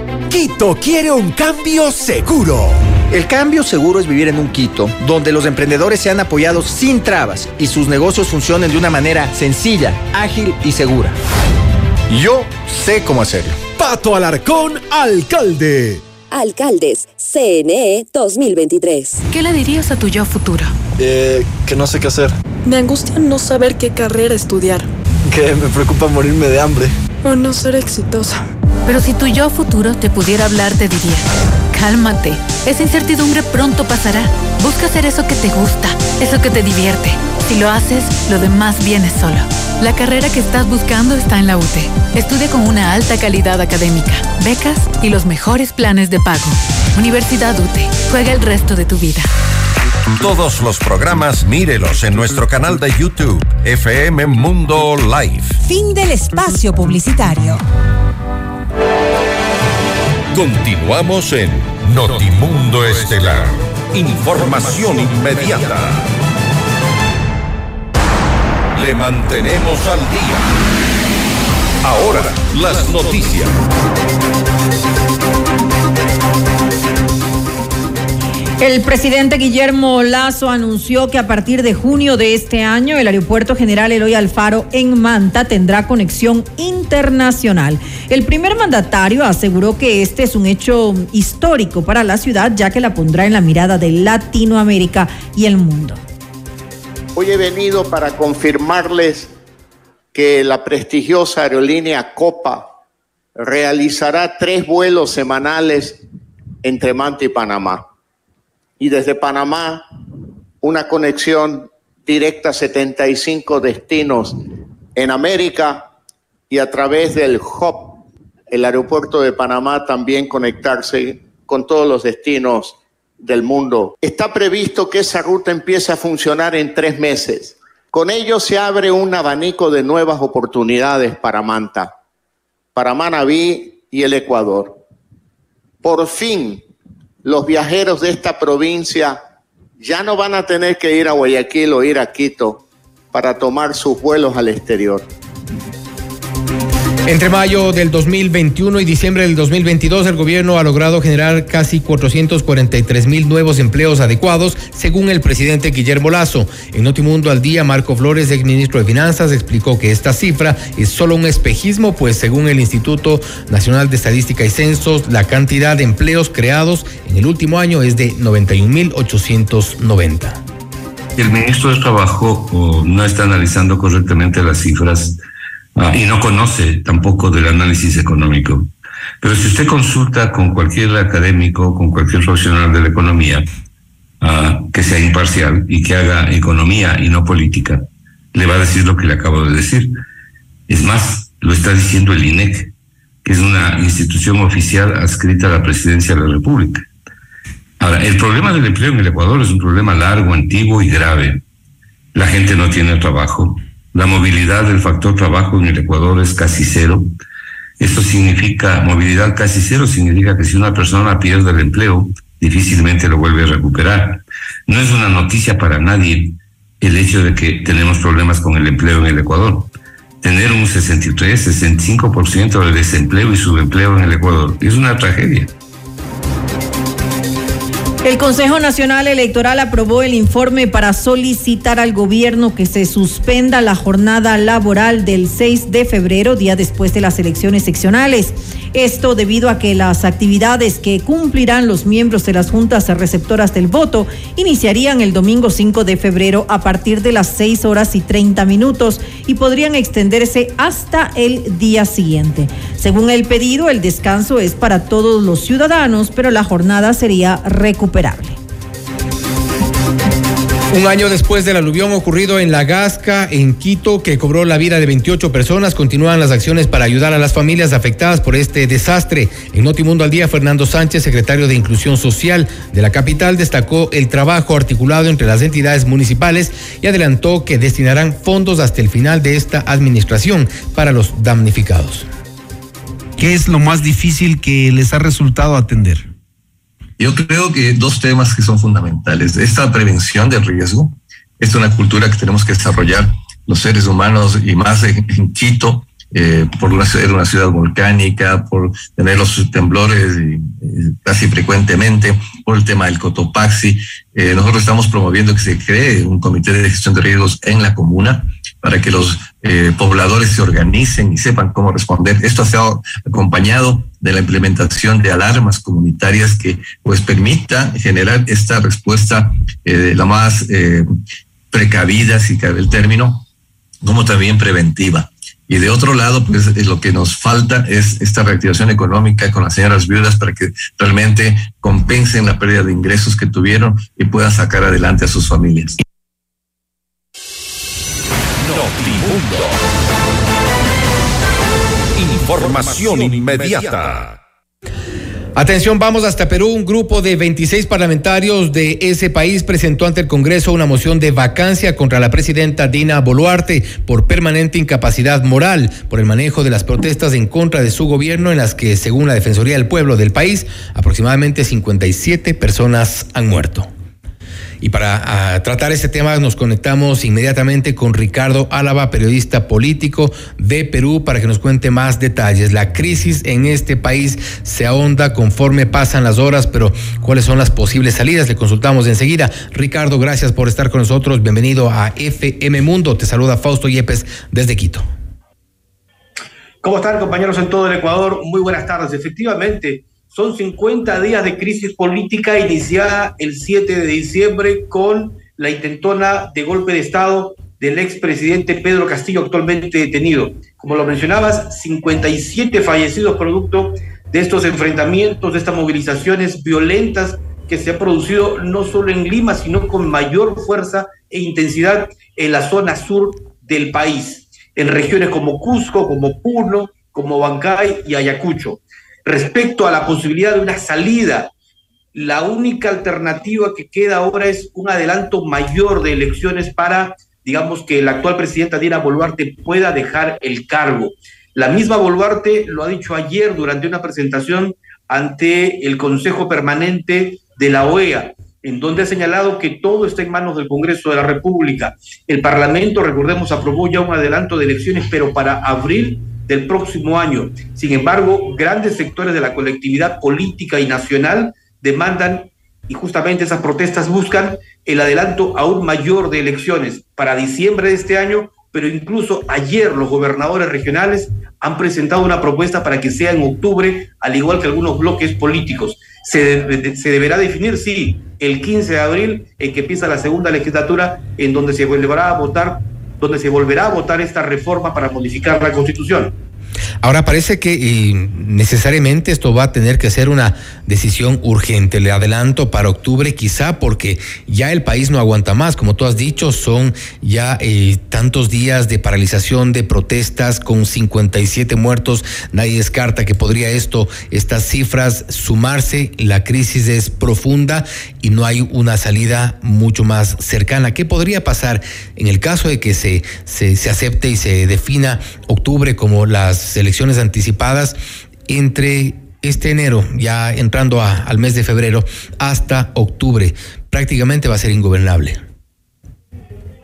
Quito quiere un cambio seguro. El cambio seguro es vivir en un Quito donde los emprendedores sean apoyados sin trabas y sus negocios funcionen de una manera sencilla, ágil y segura. Yo sé cómo hacerlo. Pato Alarcón, alcalde. Alcaldes, CNE 2023. ¿Qué le dirías a tu yo futuro? Eh, que no sé qué hacer. Me angustia no saber qué carrera estudiar. Que me preocupa morirme de hambre. O no ser exitosa. Pero si tu yo futuro te pudiera hablar, te diría, cálmate, esa incertidumbre pronto pasará. Busca hacer eso que te gusta, eso que te divierte. Si lo haces, lo demás viene solo. La carrera que estás buscando está en la UTE. Estudia con una alta calidad académica, becas y los mejores planes de pago. Universidad UTE. Juega el resto de tu vida. Todos los programas mírelos en nuestro canal de YouTube, FM Mundo Live. Fin del espacio publicitario. Continuamos en Notimundo Estelar. Información inmediata. Le mantenemos al día. Ahora, las noticias. El presidente Guillermo Lazo anunció que a partir de junio de este año el Aeropuerto General Eloy Alfaro en Manta tendrá conexión internacional. El primer mandatario aseguró que este es un hecho histórico para la ciudad ya que la pondrá en la mirada de Latinoamérica y el mundo. Hoy he venido para confirmarles que la prestigiosa aerolínea Copa realizará tres vuelos semanales entre Manta y Panamá y desde Panamá una conexión directa a 75 destinos en América y a través del hub, el aeropuerto de Panamá, también conectarse con todos los destinos del mundo. Está previsto que esa ruta empiece a funcionar en tres meses. Con ello se abre un abanico de nuevas oportunidades para Manta, para Manabí y el Ecuador. Por fin, los viajeros de esta provincia ya no van a tener que ir a Guayaquil o ir a Quito para tomar sus vuelos al exterior. Entre mayo del 2021 y diciembre del 2022, el gobierno ha logrado generar casi 443 mil nuevos empleos adecuados, según el presidente Guillermo Lazo. En Notimundo al día, Marco Flores, ex ministro de Finanzas, explicó que esta cifra es solo un espejismo, pues según el Instituto Nacional de Estadística y Censos, la cantidad de empleos creados en el último año es de 91 mil 890. El ministro de Trabajo no está analizando correctamente las cifras Ah, y no conoce tampoco del análisis económico. Pero si usted consulta con cualquier académico, con cualquier profesional de la economía, ah, que sea imparcial y que haga economía y no política, le va a decir lo que le acabo de decir. Es más, lo está diciendo el INEC, que es una institución oficial adscrita a la presidencia de la República. Ahora, el problema del empleo en el Ecuador es un problema largo, antiguo y grave. La gente no tiene trabajo, la movilidad del factor trabajo en el Ecuador es casi cero. Esto significa, movilidad casi cero significa que si una persona pierde el empleo, difícilmente lo vuelve a recuperar. No es una noticia para nadie el hecho de que tenemos problemas con el empleo en el Ecuador. Tener un 63, 65% de desempleo y subempleo en el Ecuador es una tragedia. El Consejo Nacional Electoral aprobó el informe para solicitar al gobierno que se suspenda la jornada laboral del 6 de febrero, día después de las elecciones seccionales. Esto debido a que las actividades que cumplirán los miembros de las juntas receptoras del voto iniciarían el domingo 5 de febrero a partir de las 6 horas y 30 minutos y podrían extenderse hasta el día siguiente. Según el pedido, el descanso es para todos los ciudadanos, pero la jornada sería recuperable. Un año después del aluvión ocurrido en La Gasca, en Quito, que cobró la vida de 28 personas, continúan las acciones para ayudar a las familias afectadas por este desastre. En Notimundo al Día, Fernando Sánchez, secretario de Inclusión Social de la capital, destacó el trabajo articulado entre las entidades municipales y adelantó que destinarán fondos hasta el final de esta administración para los damnificados. ¿Qué es lo más difícil que les ha resultado atender? Yo creo que dos temas que son fundamentales. Esta prevención del riesgo es una cultura que tenemos que desarrollar los seres humanos y más en, Quito, eh, por ser una ciudad volcánica, por tener los temblores casi frecuentemente, por el tema del Cotopaxi. Eh, nosotros estamos promoviendo que se cree un comité de gestión de riesgos en la comuna para que los eh, pobladores se organicen y sepan cómo responder. Esto se ha acompañado de la implementación de alarmas comunitarias que pues permita generar esta respuesta eh, la más eh, precavida, si cabe el término, como también preventiva. Y de otro lado, pues lo que nos falta es esta reactivación económica con las señoras viudas para que realmente compensen la pérdida de ingresos que tuvieron y puedan sacar adelante a sus familias. Información inmediata. Atención, vamos hasta Perú. Un grupo de 26 parlamentarios de ese país presentó ante el Congreso una moción de vacancia contra la presidenta Dina Boluarte por permanente incapacidad moral por el manejo de las protestas en contra de su gobierno en las que, según la Defensoría del Pueblo del país, aproximadamente 57 personas han muerto. Y para uh, tratar este tema nos conectamos inmediatamente con Ricardo Álava, periodista político de Perú, para que nos cuente más detalles. La crisis en este país se ahonda conforme pasan las horas, pero ¿cuáles son las posibles salidas? Le consultamos enseguida. Ricardo, gracias por estar con nosotros. Bienvenido a FM Mundo. Te saluda Fausto Yepes desde Quito. ¿Cómo están compañeros en todo el Ecuador? Muy buenas tardes. Efectivamente, son 50 días de crisis política iniciada el 7 de diciembre con la intentona de golpe de Estado del expresidente Pedro Castillo, actualmente detenido. Como lo mencionabas, 57 fallecidos producto de estos enfrentamientos, de estas movilizaciones violentas que se ha producido no solo en Lima, sino con mayor fuerza e intensidad en la zona sur del país, en regiones como Cusco, como Puno, como Bancay y Ayacucho respecto a la posibilidad de una salida. La única alternativa que queda ahora es un adelanto mayor de elecciones para, digamos, que la actual presidenta Dina Boluarte pueda dejar el cargo. La misma Boluarte lo ha dicho ayer durante una presentación ante el Consejo Permanente de la OEA, en donde ha señalado que todo está en manos del Congreso de la República. El Parlamento, recordemos, aprobó ya un adelanto de elecciones, pero para abril del próximo año. Sin embargo, grandes sectores de la colectividad política y nacional demandan, y justamente esas protestas buscan el adelanto aún mayor de elecciones para diciembre de este año, pero incluso ayer los gobernadores regionales han presentado una propuesta para que sea en octubre, al igual que algunos bloques políticos. Se, se, deberá definir, sí, el 15 de abril, en que empieza la segunda legislatura, en donde se volverá a votar donde se volverá a votar esta reforma para modificar la Constitución. Ahora parece que necesariamente esto va a tener que ser una decisión urgente. Le adelanto para octubre quizá porque ya el país no aguanta más. Como tú has dicho, son ya eh, tantos días de paralización, de protestas con 57 muertos. Nadie descarta que podría esto, estas cifras sumarse. La crisis es profunda y no hay una salida mucho más cercana. ¿Qué podría pasar en el caso de que se, se, se acepte y se defina octubre como las elecciones anticipadas entre este enero, ya entrando al mes de febrero, hasta octubre. Prácticamente va a ser ingobernable.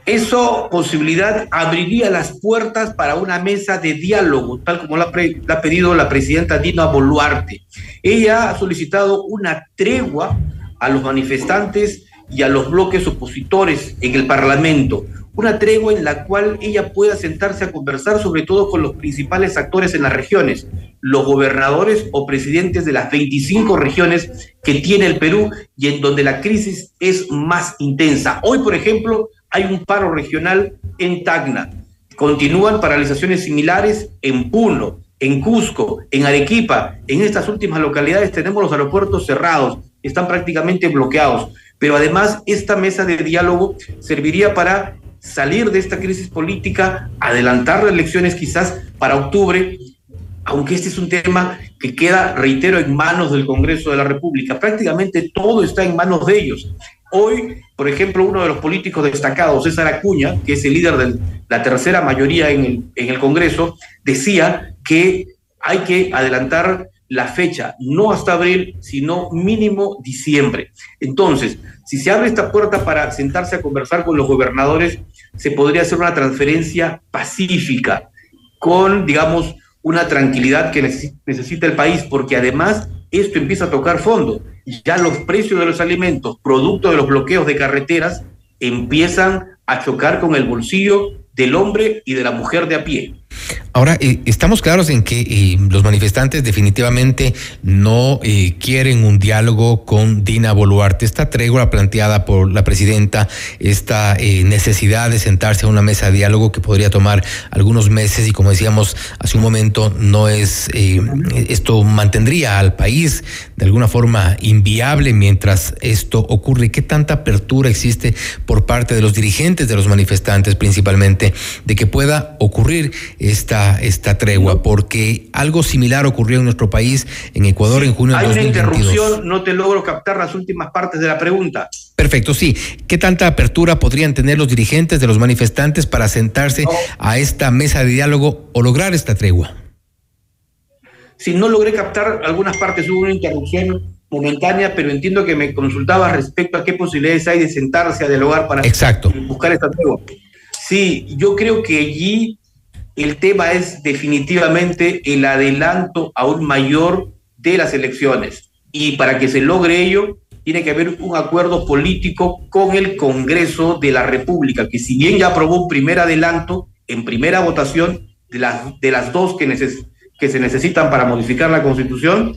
Eso posibilidad abriría las puertas para una mesa de diálogo, tal como la, la ha pedido la presidenta Dina Boluarte. Ella ha solicitado una tregua a los manifestantes y a los bloques opositores en el Parlamento una tregua en la cual ella pueda sentarse a conversar sobre todo con los principales actores en las regiones, los gobernadores o presidentes de las 25 regiones que tiene el Perú y en donde la crisis es más intensa. Hoy, por ejemplo, hay un paro regional en Tacna. Continúan paralizaciones similares en Puno, en Cusco, en Arequipa. En estas últimas localidades tenemos los aeropuertos cerrados, están prácticamente bloqueados. Pero además esta mesa de diálogo serviría para salir de esta crisis política, adelantar las elecciones quizás para octubre, aunque este es un tema que queda, reitero, en manos del Congreso de la República. Prácticamente todo está en manos de ellos. Hoy, por ejemplo, uno de los políticos destacados, César Acuña, que es el líder de la tercera mayoría en el, en el Congreso, decía que hay que adelantar la fecha, no hasta abril, sino mínimo diciembre. Entonces, si se abre esta puerta para sentarse a conversar con los gobernadores, se podría hacer una transferencia pacífica, con, digamos, una tranquilidad que necesita el país, porque además esto empieza a tocar fondo. Ya los precios de los alimentos, producto de los bloqueos de carreteras, empiezan a chocar con el bolsillo del hombre y de la mujer de a pie. Ahora, eh, estamos claros en que eh, los manifestantes definitivamente no eh, quieren un diálogo con Dina Boluarte. Esta tregua planteada por la presidenta, esta necesidad de sentarse a una mesa de diálogo que podría tomar algunos meses y como decíamos hace un momento, no es, esto mantendría al país de alguna forma inviable mientras esto ocurre. ¿Qué tanta apertura existe por parte de los dirigentes de los manifestantes principalmente de que pueda ocurrir esta, esta tregua, porque algo similar ocurrió en nuestro país, en Ecuador, en junio de 2022. Hay una interrupción, no te logro captar las últimas partes de la pregunta. Perfecto, sí. ¿Qué tanta apertura podrían tener los dirigentes de los manifestantes para sentarse a esta mesa de diálogo o lograr esta tregua? Si no logré captar algunas partes, hubo una interrupción momentánea, pero entiendo que me consultaba respecto a qué posibilidades hay de sentarse a dialogar para Exacto. buscar esta tregua. Sí, yo creo que allí el tema es definitivamente el adelanto aún mayor de las elecciones. Y para que se logre ello, tiene que haber un acuerdo político con el Congreso de la República, que si bien ya aprobó un primer adelanto en primera votación de las, de las dos que, que se necesitan para modificar la Constitución,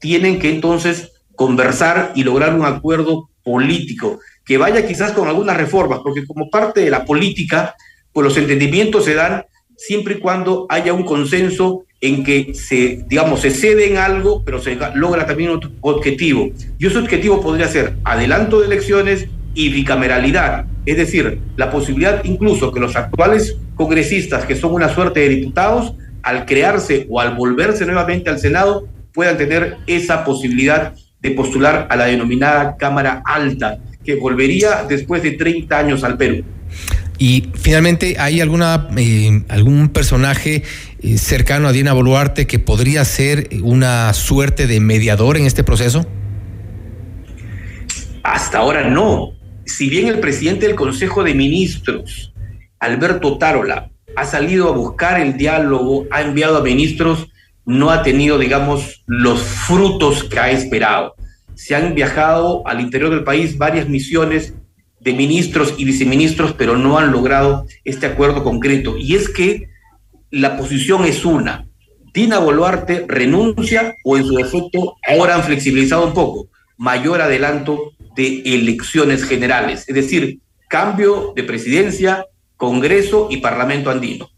tienen que entonces conversar y lograr un acuerdo político que vaya quizás con algunas reformas, porque como parte de la política, pues los entendimientos se dan siempre y cuando haya un consenso en que se, digamos, se cede en algo, pero se logra también otro objetivo. Y ese objetivo podría ser adelanto de elecciones y bicameralidad, es decir, la posibilidad incluso que los actuales congresistas, que son una suerte de diputados, al crearse o al volverse nuevamente al Senado, puedan tener esa posibilidad de postular a la denominada Cámara Alta, que volvería después de 30 años al Perú. Y finalmente, ¿hay alguna eh, algún personaje eh, cercano a Dina Boluarte que podría ser una suerte de mediador en este proceso? Hasta ahora no. Si bien el presidente del Consejo de Ministros, Alberto Tarola, ha salido a buscar el diálogo, ha enviado a ministros, no ha tenido, digamos, los frutos que ha esperado. Se han viajado al interior del país varias misiones de ministros y viceministros, pero no han logrado este acuerdo concreto. Y es que la posición es una. Dina Boluarte renuncia o en su defecto ahora han flexibilizado un poco, mayor adelanto de elecciones generales, es decir, cambio de presidencia, Congreso y Parlamento andino.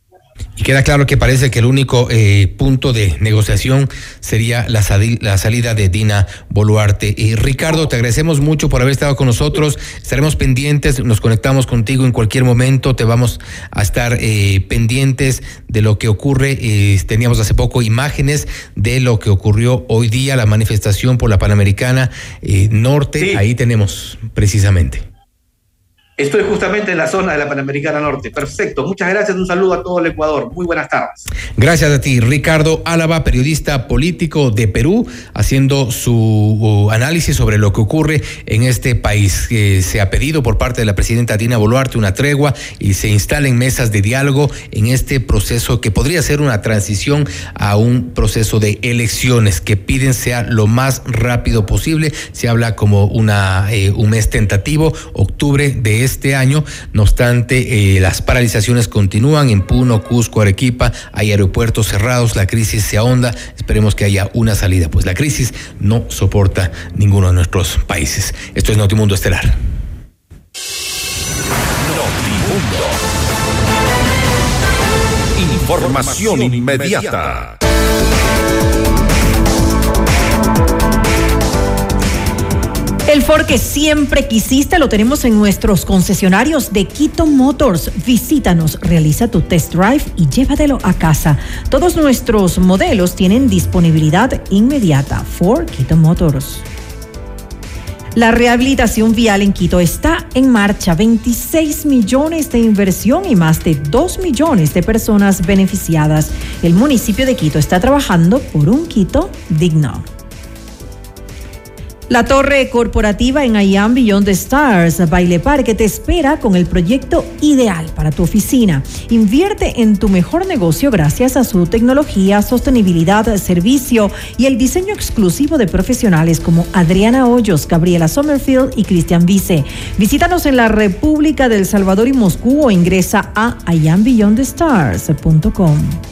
Y queda claro que parece que el único eh, punto de negociación sería la, la, salida de Dina Boluarte. Y Ricardo, te agradecemos mucho por haber estado con nosotros. Estaremos pendientes, nos conectamos contigo en cualquier momento. Te vamos a estar eh, pendientes de lo que ocurre. Eh, teníamos hace poco imágenes de lo que ocurrió hoy día, la manifestación por la Panamericana Norte. Ahí tenemos precisamente. Estoy justamente en la zona de la Panamericana Norte. Perfecto. Muchas gracias. Un saludo a todo el Ecuador. Muy buenas tardes. Gracias a ti, Ricardo Álava, periodista político de Perú, haciendo su uh, análisis sobre lo que ocurre en este país. se ha pedido por parte de la presidenta Dina Boluarte una tregua y se instalen mesas de diálogo en este proceso que podría ser una transición a un proceso de elecciones que piden sea lo más rápido posible. Se habla como una, eh, un mes tentativo, octubre de este año. No obstante, eh, las paralizaciones continúan en Puno, Cusco, Arequipa, hay aeropuertos cerrados, la crisis se ahonda, esperemos que haya una salida, pues la crisis no soporta ninguno de nuestros países. Esto es Notimundo Estelar. Notimundo. Información inmediata. El Ford que siempre quisiste lo tenemos en nuestros concesionarios de Quito Motors. Visítanos, realiza tu test drive y llévatelo a casa. Todos nuestros modelos tienen disponibilidad inmediata. Ford Quito Motors. La rehabilitación vial en Quito está en marcha. 26 millones de inversión y más de 2 millones de personas beneficiadas. El municipio de Quito está trabajando por un Quito digno. La torre corporativa en IAM Beyond the Stars, Baile Parque, te espera con el proyecto ideal para tu oficina. Invierte en tu mejor negocio gracias a su tecnología, sostenibilidad, servicio y el diseño exclusivo de profesionales como Adriana Hoyos, Gabriela Sommerfield y Cristian Vice. Visítanos en la República del Salvador y Moscú o ingresa a iambeyondthestars.com.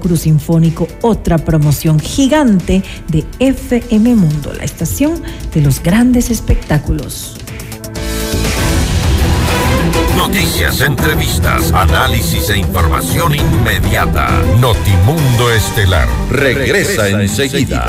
Cruz Sinfónico, otra promoción gigante de FM Mundo, la estación de los grandes espectáculos. Noticias, entrevistas, análisis e información inmediata. Notimundo Estelar regresa, enseguida.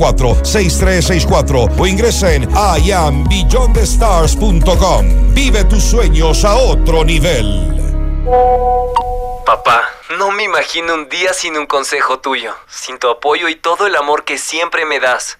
6364 o ingresa en iambeyondthestars.com. Vive tus sueños a otro nivel. Papá, no me imagino un día sin un consejo tuyo, sin tu apoyo y todo el amor que siempre me das.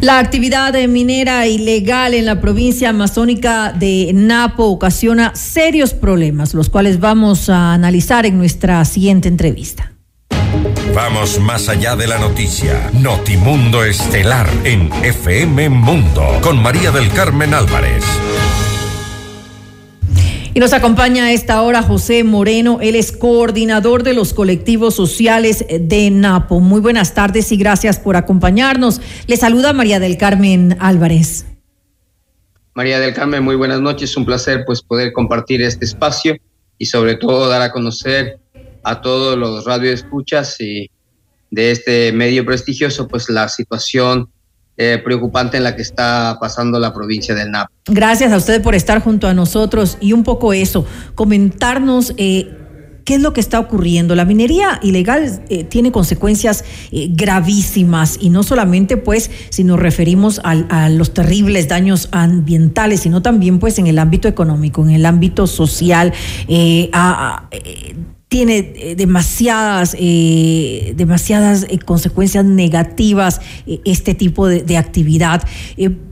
La actividad minera ilegal en la provincia amazónica de Napo ocasiona serios problemas, los cuales vamos a analizar en nuestra siguiente entrevista. Vamos más allá de la noticia. Notimundo Estelar en FM Mundo con María del Carmen Álvarez. Y nos acompaña a esta hora José Moreno, él es coordinador de los colectivos sociales de Napo. Muy buenas tardes y gracias por acompañarnos. Le saluda María del Carmen Álvarez. María del Carmen, muy buenas noches. Un placer pues poder compartir este espacio y sobre todo dar a conocer a todos los radioescuchas y de este medio prestigioso pues la situación eh, preocupante en la que está pasando la provincia del Napo. Gracias a usted por estar junto a nosotros y un poco eso, comentarnos eh, qué es lo que está ocurriendo. La minería ilegal eh, tiene consecuencias gravísimas y no solamente pues si nos referimos a los terribles daños ambientales, sino también pues en el ámbito económico, en el ámbito social. A, eh, tiene eh, demasiadas, eh, demasiadas eh, consecuencias negativas eh, este tipo de, de actividad.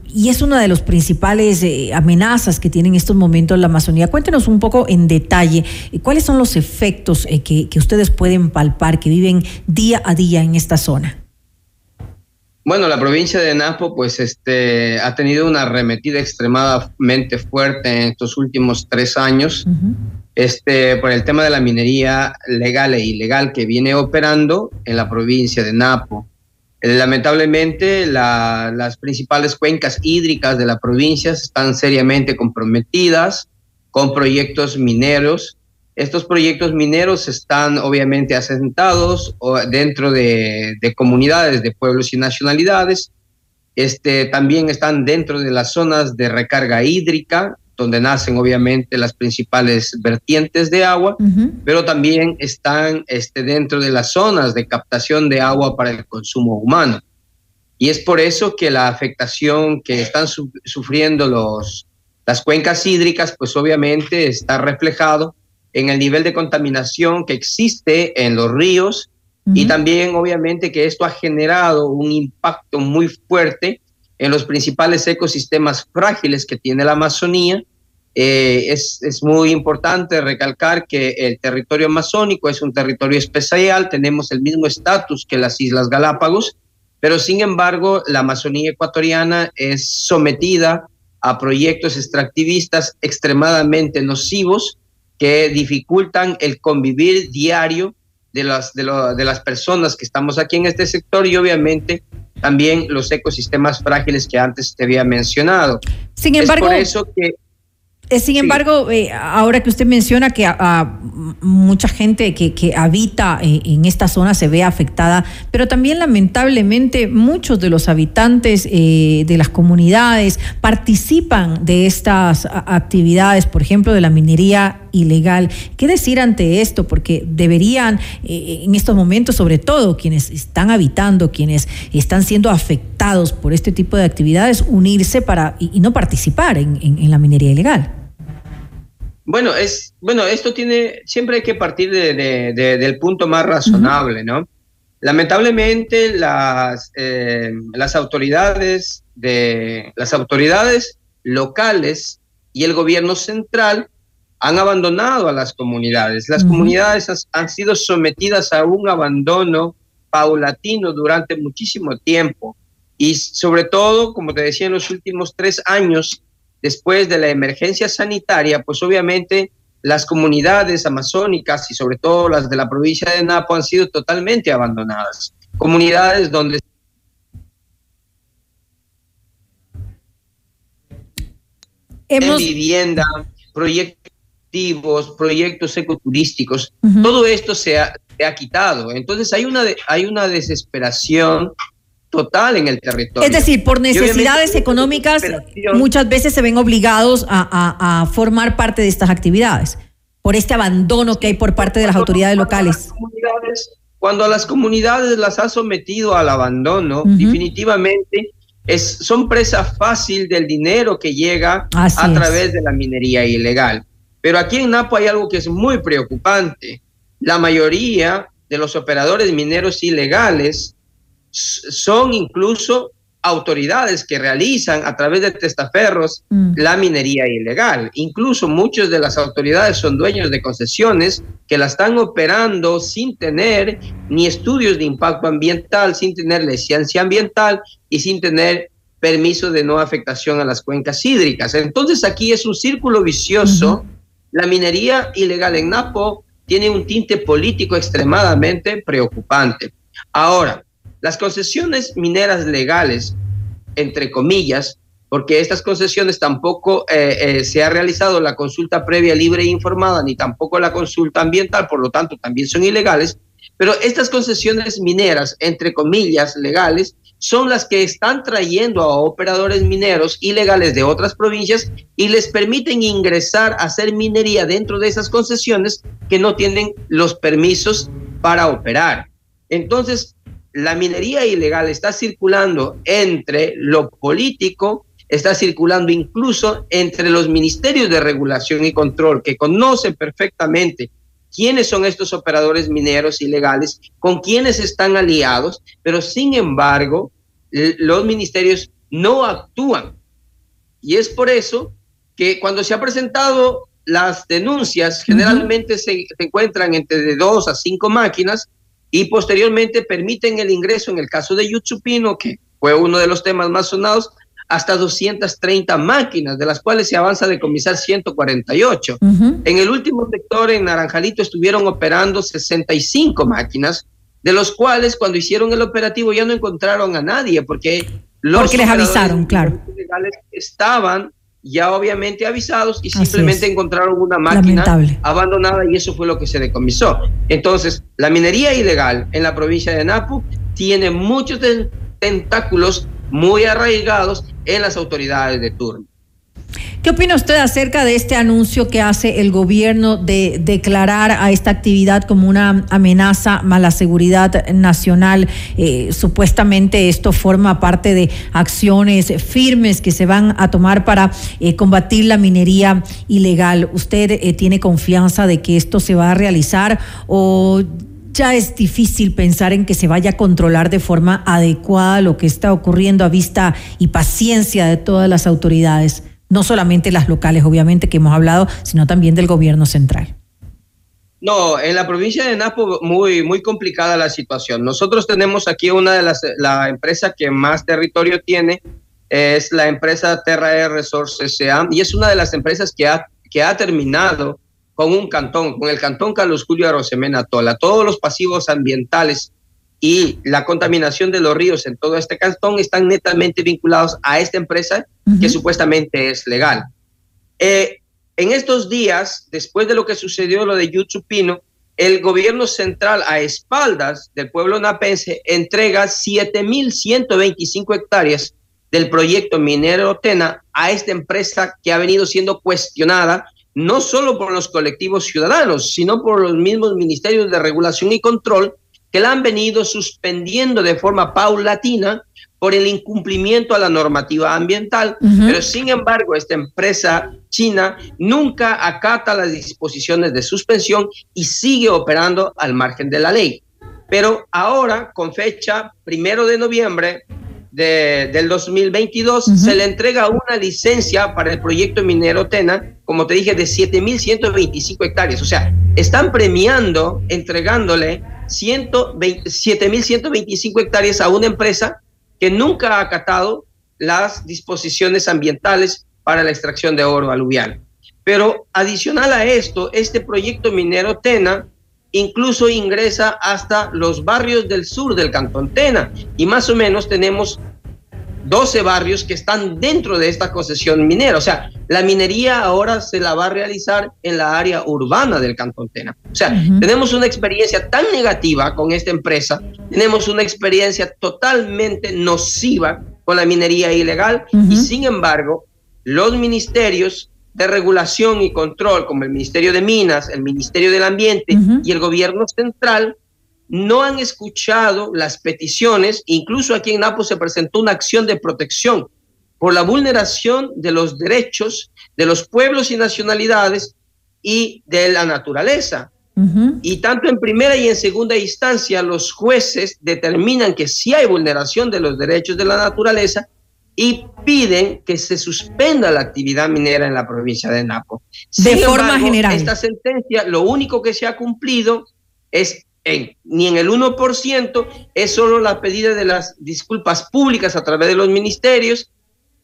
Y es una de las principales amenazas que tiene en estos momentos la Amazonía. Cuéntenos un poco en detalle cuáles son los efectos que, que ustedes pueden palpar, que viven día a día en esta zona. Bueno, la provincia de Napo pues este, ha tenido una arremetida extremadamente fuerte en estos últimos tres años este, por el tema de la minería legal e ilegal que viene operando en la provincia de Napo. Eh, lamentablemente, las principales cuencas hídricas de la provincia están seriamente comprometidas con proyectos mineros. Estos proyectos mineros están obviamente asentados dentro de, comunidades de pueblos y nacionalidades. Este, también están dentro de las zonas de recarga hídrica, donde nacen obviamente las principales vertientes de agua, pero también están este, dentro de las zonas de captación de agua para el consumo humano. Y es por eso que la afectación que están sufriendo los, las cuencas hídricas, pues obviamente está reflejado en el nivel de contaminación que existe en los ríos y también obviamente que esto ha generado un impacto muy fuerte en los principales ecosistemas frágiles que tiene la Amazonía. Eh, es, es, muy importante recalcar que el territorio amazónico es un territorio especial, tenemos el mismo estatus que las Islas Galápagos, pero sin embargo la Amazonía ecuatoriana es sometida a proyectos extractivistas extremadamente nocivos que dificultan el convivir diario de las, de, de las personas que estamos aquí en este sector y obviamente también los ecosistemas frágiles que antes te había mencionado. Sin embargo, es por eso que eh, sin embargo, eh, ahora que usted menciona que a, mucha gente que, habita eh, en esta zona se ve afectada, pero también lamentablemente muchos de los habitantes de las comunidades participan de estas actividades, por ejemplo, de la minería ilegal. ¿Qué decir ante esto? Porque deberían, en estos momentos, sobre todo quienes están habitando, quienes están siendo afectados por este tipo de actividades, unirse para y, no participar en la minería ilegal. Bueno, es, bueno, esto tiene, siempre hay que partir de, del punto más razonable, ¿no? Lamentablemente las, eh, las autoridades de las autoridades locales y el gobierno central han abandonado a las comunidades. Las comunidades han sido sometidas a un abandono paulatino durante muchísimo tiempo y sobre todo, como te decía, en los últimos tres años después de la emergencia sanitaria, pues obviamente las comunidades amazónicas y sobre todo las de la provincia de Napo han sido totalmente abandonadas. Comunidades donde Hemos... vivienda, proyectos proyectos ecoturísticos, todo esto se ha, se ha, quitado. Entonces hay una, hay una desesperación total en el territorio. Es decir, por necesidades económicas muchas veces se ven obligados a, formar parte de estas actividades, por este abandono que hay por parte de las autoridades locales. Cuando a las comunidades las ha sometido al abandono, definitivamente es, son presa fácil del dinero que llega a través de la minería ilegal. Pero aquí en Napo hay algo que es muy preocupante. La mayoría de los operadores mineros ilegales son incluso autoridades que realizan a través de testaferros mm. la minería ilegal. Incluso muchas de las autoridades son dueños de concesiones que la están operando sin tener ni estudios de impacto ambiental, sin tener licencia ambiental y sin tener permiso de no afectación a las cuencas hídricas. Entonces aquí es un círculo vicioso. La minería ilegal en Napo tiene un tinte político extremadamente preocupante. Ahora, las concesiones mineras legales, entre comillas, porque estas concesiones tampoco eh, eh, se ha realizado la consulta previa libre e informada, ni tampoco la consulta ambiental, por lo tanto también son ilegales, pero estas concesiones mineras, entre comillas, legales, son las que están trayendo a operadores mineros ilegales de otras provincias y les permiten ingresar a hacer minería dentro de esas concesiones que no tienen los permisos para operar. Entonces, la minería ilegal está circulando entre lo político, está circulando incluso entre los ministerios de regulación y control que conocen perfectamente quiénes son estos operadores mineros ilegales, con quiénes están aliados, pero sin embargo los ministerios no actúan. Y es por eso que cuando se han presentado las denuncias, generalmente se, se encuentran entre dos a cinco máquinas y posteriormente permiten el ingreso en el caso de Yutsupino, que fue uno de los temas más sonados, hasta 230 máquinas, de las cuales se avanza a decomisar 148. En el último sector, en Naranjalito, estuvieron operando 65 máquinas, de los cuales cuando hicieron el operativo ya no encontraron a nadie, porque los porque les avisaron, claro. Legales estaban ya obviamente avisados y simplemente encontraron una máquina abandonada y eso fue lo que se decomisó. Entonces, la minería ilegal en la provincia de Napo tiene muchos tentáculos muy arraigados en las autoridades de turno. ¿Qué opina usted acerca de este anuncio que hace el gobierno de declarar a esta actividad como una amenaza a la seguridad nacional? Eh, supuestamente esto forma parte de acciones firmes que se van a tomar para eh, combatir la minería ilegal. ¿Usted eh, tiene confianza de que esto se va a realizar o ya es difícil pensar en que se vaya a controlar de forma adecuada lo que está ocurriendo a vista y paciencia de todas las autoridades? no solamente las locales, obviamente, que hemos hablado, sino también del gobierno central. No, en la provincia de Napo muy, muy complicada la situación. Nosotros tenemos aquí una de las, la empresa que más territorio tiene, es la empresa Terra Air Resources S.A. y es una de las empresas que ha, que ha terminado con un cantón, con el cantón Carlos Julio Arosemena Tola. Todos los pasivos ambientales y la contaminación de los ríos en todo este cantón están netamente vinculados a esta empresa que supuestamente es legal. Eh, en estos días, después de lo que sucedió lo de Yutsupino, el gobierno central a espaldas del pueblo napense entrega 7.125 hectáreas del proyecto minero Tena a esta empresa que ha venido siendo cuestionada no solo por los colectivos ciudadanos, sino por los mismos ministerios de regulación y control que la han venido suspendiendo de forma paulatina por el incumplimiento a la normativa ambiental, pero sin embargo esta empresa china nunca acata las disposiciones de suspensión y sigue operando al margen de la ley. Pero ahora, con fecha primero de noviembre de, del 2022, se le entrega una licencia para el proyecto minero Tena, como te dije, de 7.125 hectáreas. O sea, están premiando, entregándole 7.125 hectáreas a una empresa que nunca ha acatado las disposiciones ambientales para la extracción de oro aluvial. Pero adicional a esto, este proyecto minero Tena incluso ingresa hasta los barrios del sur del cantón Tena y más o menos tenemos 12 barrios que están dentro de esta concesión minera. O sea, la minería ahora se la va a realizar en la área urbana del Cantón Tena. O sea, tenemos una experiencia tan negativa con esta empresa, tenemos una experiencia totalmente nociva con la minería ilegal y sin embargo, los ministerios de regulación y control, como el Ministerio de Minas, el Ministerio del Ambiente y el gobierno central, no han escuchado las peticiones, incluso aquí en Napo se presentó una acción de protección por la vulneración de los derechos de los pueblos y nacionalidades y de la naturaleza. Y tanto en primera y en segunda instancia los jueces determinan que sí hay vulneración de los derechos de la naturaleza y piden que se suspenda la actividad minera en la provincia de Napo. De forma general. Esta sentencia, lo único que se ha cumplido es ni en el 1%, es solo la pedida de las disculpas públicas a través de los ministerios,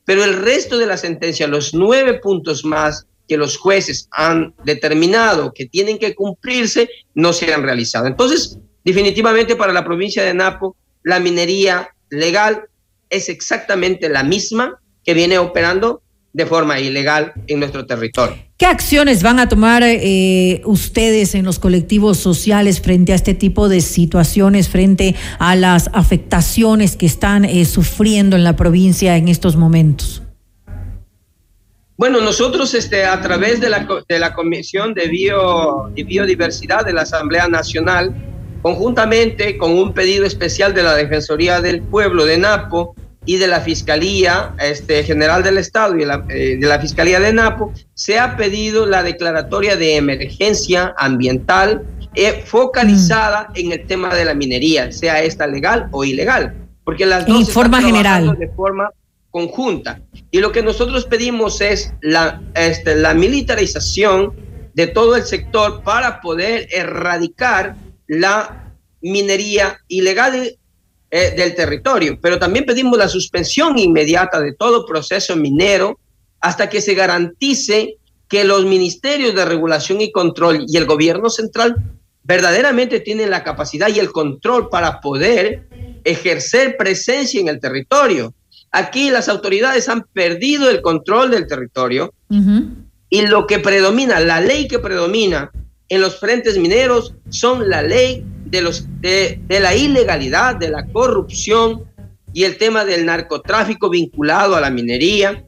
pero el resto de la sentencia, los nueve puntos más que los jueces han determinado que tienen que cumplirse, no se han realizado. Entonces, definitivamente para la provincia de Napo, la minería legal es exactamente la misma que viene operando de forma ilegal en nuestro territorio. ¿Qué acciones van a tomar eh, ustedes en los colectivos sociales frente a este tipo de situaciones, frente a las afectaciones que están eh, sufriendo en la provincia en estos momentos? Bueno, nosotros este, a través de la, de la Comisión de, Bio, de Biodiversidad de la Asamblea Nacional, conjuntamente con un pedido especial de la Defensoría del Pueblo de Napo, y de la Fiscalía este, General del Estado y eh, de la Fiscalía de Napo, se ha pedido la declaratoria de emergencia ambiental eh, focalizada mm. en el tema de la minería, sea esta legal o ilegal, porque las dos forma están general. de forma conjunta. Y lo que nosotros pedimos es la, este, la militarización de todo el sector para poder erradicar la minería ilegal eh, del territorio, pero también pedimos la suspensión inmediata de todo proceso minero hasta que se garantice que los ministerios de regulación y control y el gobierno central verdaderamente tienen la capacidad y el control para poder ejercer presencia en el territorio. Aquí las autoridades han perdido el control del territorio y lo que predomina, la ley que predomina en los frentes mineros son la ley de, los, de, la ilegalidad, de la corrupción y el tema del narcotráfico vinculado a la minería.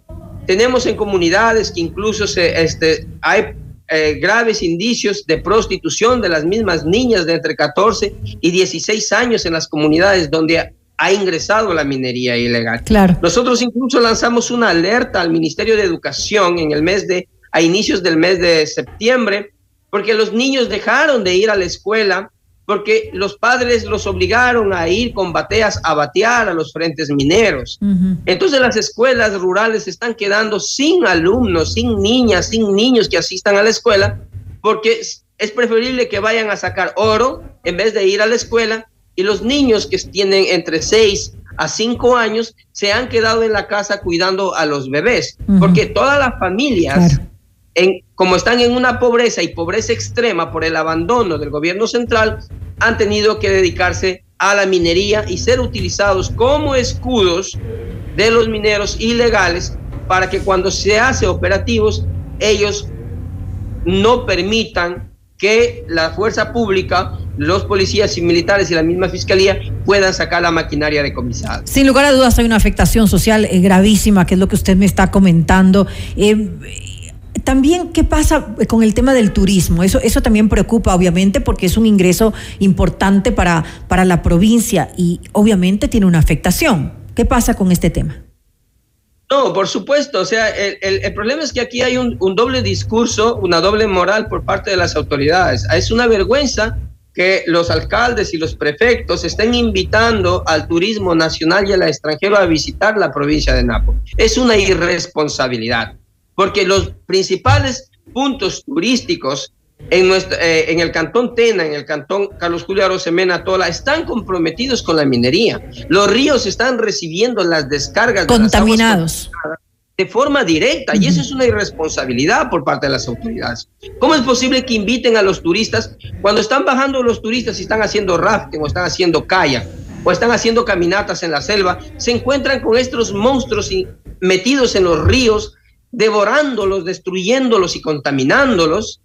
Tenemos en comunidades que incluso se, este, hay eh, graves indicios de prostitución de las mismas niñas de entre 14 y 16 años en las comunidades donde ha ingresado la minería ilegal. Claro. Nosotros incluso lanzamos una alerta al Ministerio de Educación en el mes de a inicios del mes de septiembre porque los niños dejaron de ir a la escuela porque los padres los obligaron a ir con bateas a batear a los frentes mineros. Entonces las escuelas rurales están quedando sin alumnos, sin niñas, sin niños que asistan a la escuela, porque es preferible que vayan a sacar oro en vez de ir a la escuela y los niños que tienen entre 6 a 5 años se han quedado en la casa cuidando a los bebés, porque todas las familias como están en una pobreza y pobreza extrema por el abandono del gobierno central, han tenido que dedicarse a la minería y ser utilizados como escudos de los mineros ilegales para que cuando se hace operativos ellos no permitan que la fuerza pública, los policías y militares y la misma fiscalía puedan sacar la maquinaria de comisado. Sin lugar a dudas hay una afectación social eh, gravísima, que es lo que usted me está comentando. Eh, también, ¿qué pasa con el tema del turismo? Eso, eso también preocupa, obviamente, porque es un ingreso importante para, para la provincia y obviamente tiene una afectación. ¿Qué pasa con este tema? No, por supuesto. O sea, el, problema es que aquí hay un, un, doble discurso, una doble moral por parte de las autoridades. Es una vergüenza que los alcaldes y los prefectos estén invitando al turismo nacional y al extranjero a visitar la provincia de Napo. Es una irresponsabilidad porque los principales puntos turísticos en, nuestro, eh, en el cantón Tena, en el cantón Carlos Julio Arosemena Tola, están comprometidos con la minería. Los ríos están recibiendo las descargas contaminados. De, forma directa, y eso es una irresponsabilidad por parte de las autoridades. ¿Cómo es posible que inviten a los turistas cuando están bajando los turistas y están haciendo rafting o están haciendo kayak o están haciendo caminatas en la selva, se encuentran con estos monstruos metidos en los ríos devorándolos, destruyéndolos y contaminándolos,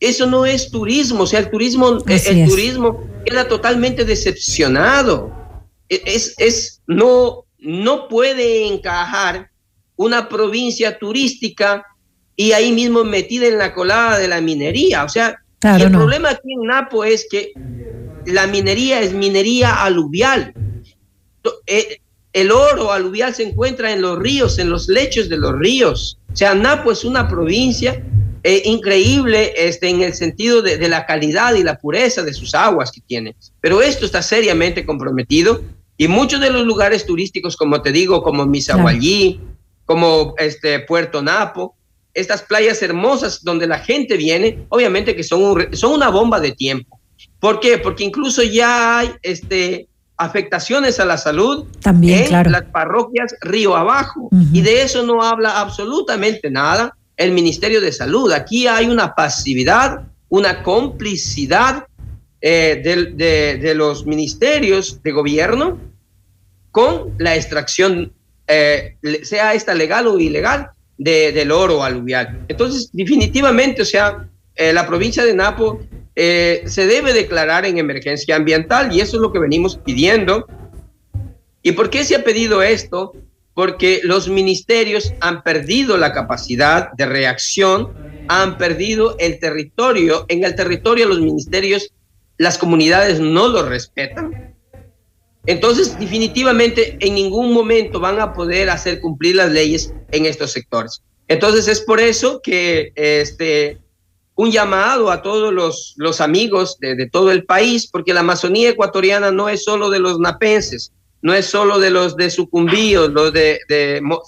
eso no es turismo, o sea, el turismo, eh, el turismo queda totalmente decepcionado. E, es, es, no, no puede encajar una provincia turística y ahí mismo metida en la colada de la minería. O sea, el problema aquí en Napo es que la minería es minería aluvial. Eh, el oro aluvial se encuentra en los ríos, en los lechos de los ríos. O sea, Napo es una provincia eh, increíble este, en el sentido de, la calidad y la pureza de sus aguas que tiene. Pero esto está seriamente comprometido y muchos de los lugares turísticos, como te digo, como Misahuallí, como este, Puerto Napo, estas playas hermosas donde la gente viene, obviamente que son, son una bomba de tiempo. ¿Por qué? Porque incluso ya hay este, afectaciones a la salud También, en las parroquias río abajo. Y de eso no habla absolutamente nada el Ministerio de Salud. Aquí hay una pasividad, una complicidad eh, de, los ministerios de gobierno con la extracción, eh, sea esta legal o ilegal, del oro aluvial. Entonces, definitivamente, o sea, eh, la provincia de Napo eh, se debe declarar en emergencia ambiental y eso es lo que venimos pidiendo. ¿Y por qué se ha pedido esto? Porque los ministerios han perdido la capacidad de reacción, han perdido el territorio. En el territorio los ministerios, las comunidades no lo respetan. Entonces, definitivamente, en ningún momento van a poder hacer cumplir las leyes en estos sectores. Entonces, es por eso que este, un llamado a todos los, los amigos de, todo el país, porque la Amazonía ecuatoriana no es solo de los napenses, no es solo de los de Sucumbíos, los de,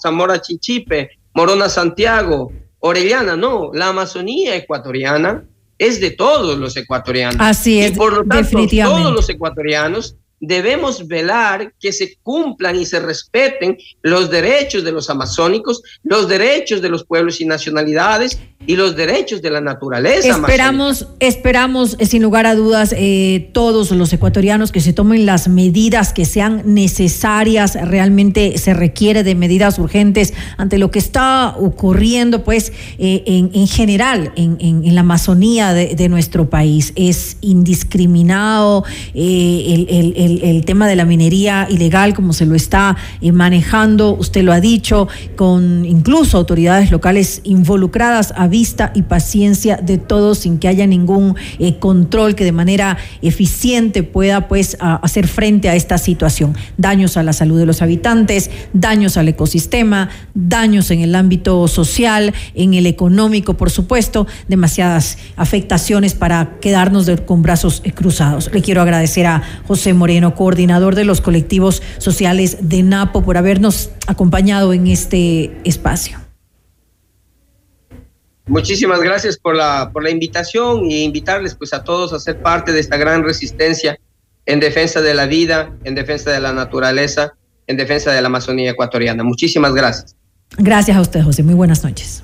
Zamora Chinchipe, Morona Santiago, Orellana, no, la Amazonía ecuatoriana es de todos los ecuatorianos. Así es, y por lo tanto, todos los ecuatorianos debemos velar que se cumplan y se respeten los derechos de los amazónicos, los derechos de los pueblos y nacionalidades y los derechos de la naturaleza. Esperamos, esperamos, eh, sin lugar a dudas, eh, todos los ecuatorianos que se tomen las medidas que sean necesarias. Realmente se requiere de medidas urgentes ante lo que está ocurriendo, pues, eh, en, general, en, la Amazonía de, nuestro país. Es indiscriminado el, tema de la minería ilegal, como se lo está manejando. Usted lo ha dicho, con incluso autoridades locales involucradas vista y paciencia de todos sin que haya ningún eh, control que de manera eficiente pueda pues hacer frente a esta situación. Daños a la salud de los habitantes, daños al ecosistema, daños en el ámbito social, en el económico, por supuesto, demasiadas afectaciones para quedarnos con brazos eh, cruzados. Le quiero agradecer a José Moreno, coordinador de los colectivos sociales de NAPO, por habernos acompañado en este espacio. Muchísimas gracias por la, por la invitación y invitarles pues a todos a ser parte de esta gran resistencia en defensa de la vida, en defensa de la naturaleza, en defensa de la Amazonía ecuatoriana. Muchísimas gracias. Gracias a usted, José. Muy buenas noches.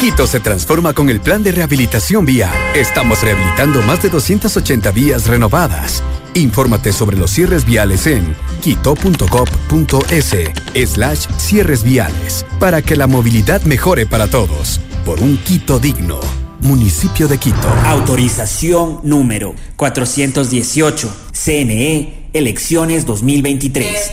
Quito se transforma con el plan de rehabilitación vía. Estamos rehabilitando más de 280 vías renovadas. Infórmate sobre los cierres viales en quito.gov.es slash cierres viales para que la movilidad mejore para todos. Por un Quito digno. Municipio de Quito. Autorización número 418. CNE, elecciones 2023.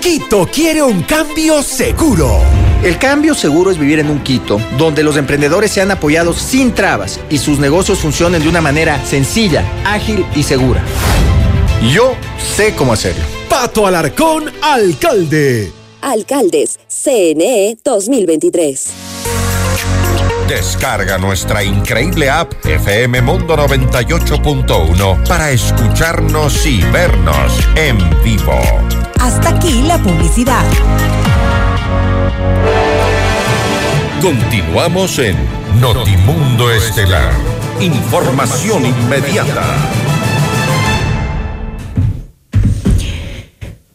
Quito quiere un cambio seguro. El cambio seguro es vivir en un Quito donde los emprendedores sean apoyados sin trabas y sus negocios funcionen de una manera sencilla, ágil y segura. Yo sé cómo hacerlo. Pato Alarcón, alcalde. Alcaldes, CNE 2023. Descarga nuestra increíble app FM Mundo 98.1 para escucharnos y vernos en vivo. Hasta aquí la publicidad. Continuamos en Notimundo Estelar. Información inmediata.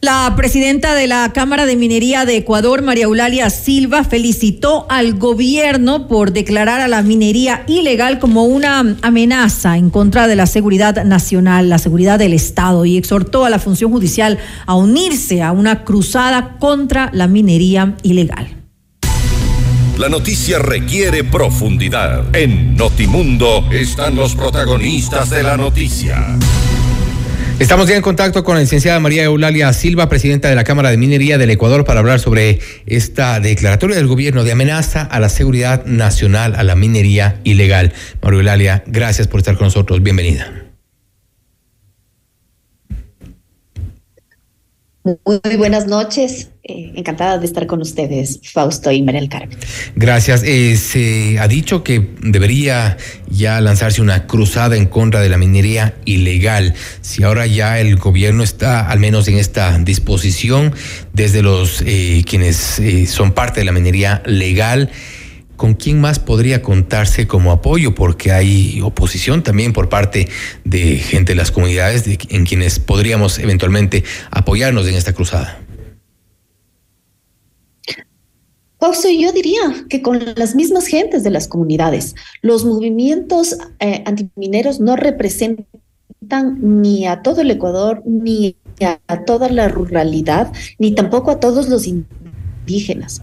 La presidenta de la Cámara de Minería de Ecuador, María Eulalia Silva, felicitó al gobierno por declarar a la minería ilegal como una amenaza en contra de la seguridad nacional, la seguridad del Estado, y exhortó a la función judicial a unirse a una cruzada contra la minería ilegal. La noticia requiere profundidad. En Notimundo están los protagonistas de la noticia. Estamos ya en contacto con la licenciada María Eulalia Silva, presidenta de la Cámara de Minería del Ecuador, para hablar sobre esta declaratoria del gobierno de amenaza a la seguridad nacional, a la minería ilegal. María Eulalia, gracias por estar con nosotros. Bienvenida. Muy buenas noches. Eh, encantada de estar con ustedes, Fausto y María Carmen. Gracias. Eh, se ha dicho que debería ya lanzarse una cruzada en contra de la minería ilegal. Si ahora ya el gobierno está, al menos en esta disposición, desde los eh, quienes son parte de la minería legal, ¿Con quién más podría contarse como apoyo? Porque hay oposición también por parte de gente de las comunidades en quienes podríamos eventualmente apoyarnos en esta cruzada. Fausto, yo diría que con las mismas gentes de las comunidades, los movimientos eh, antimineros no representan ni a todo el Ecuador, ni a toda la ruralidad, ni tampoco a todos los indígenas.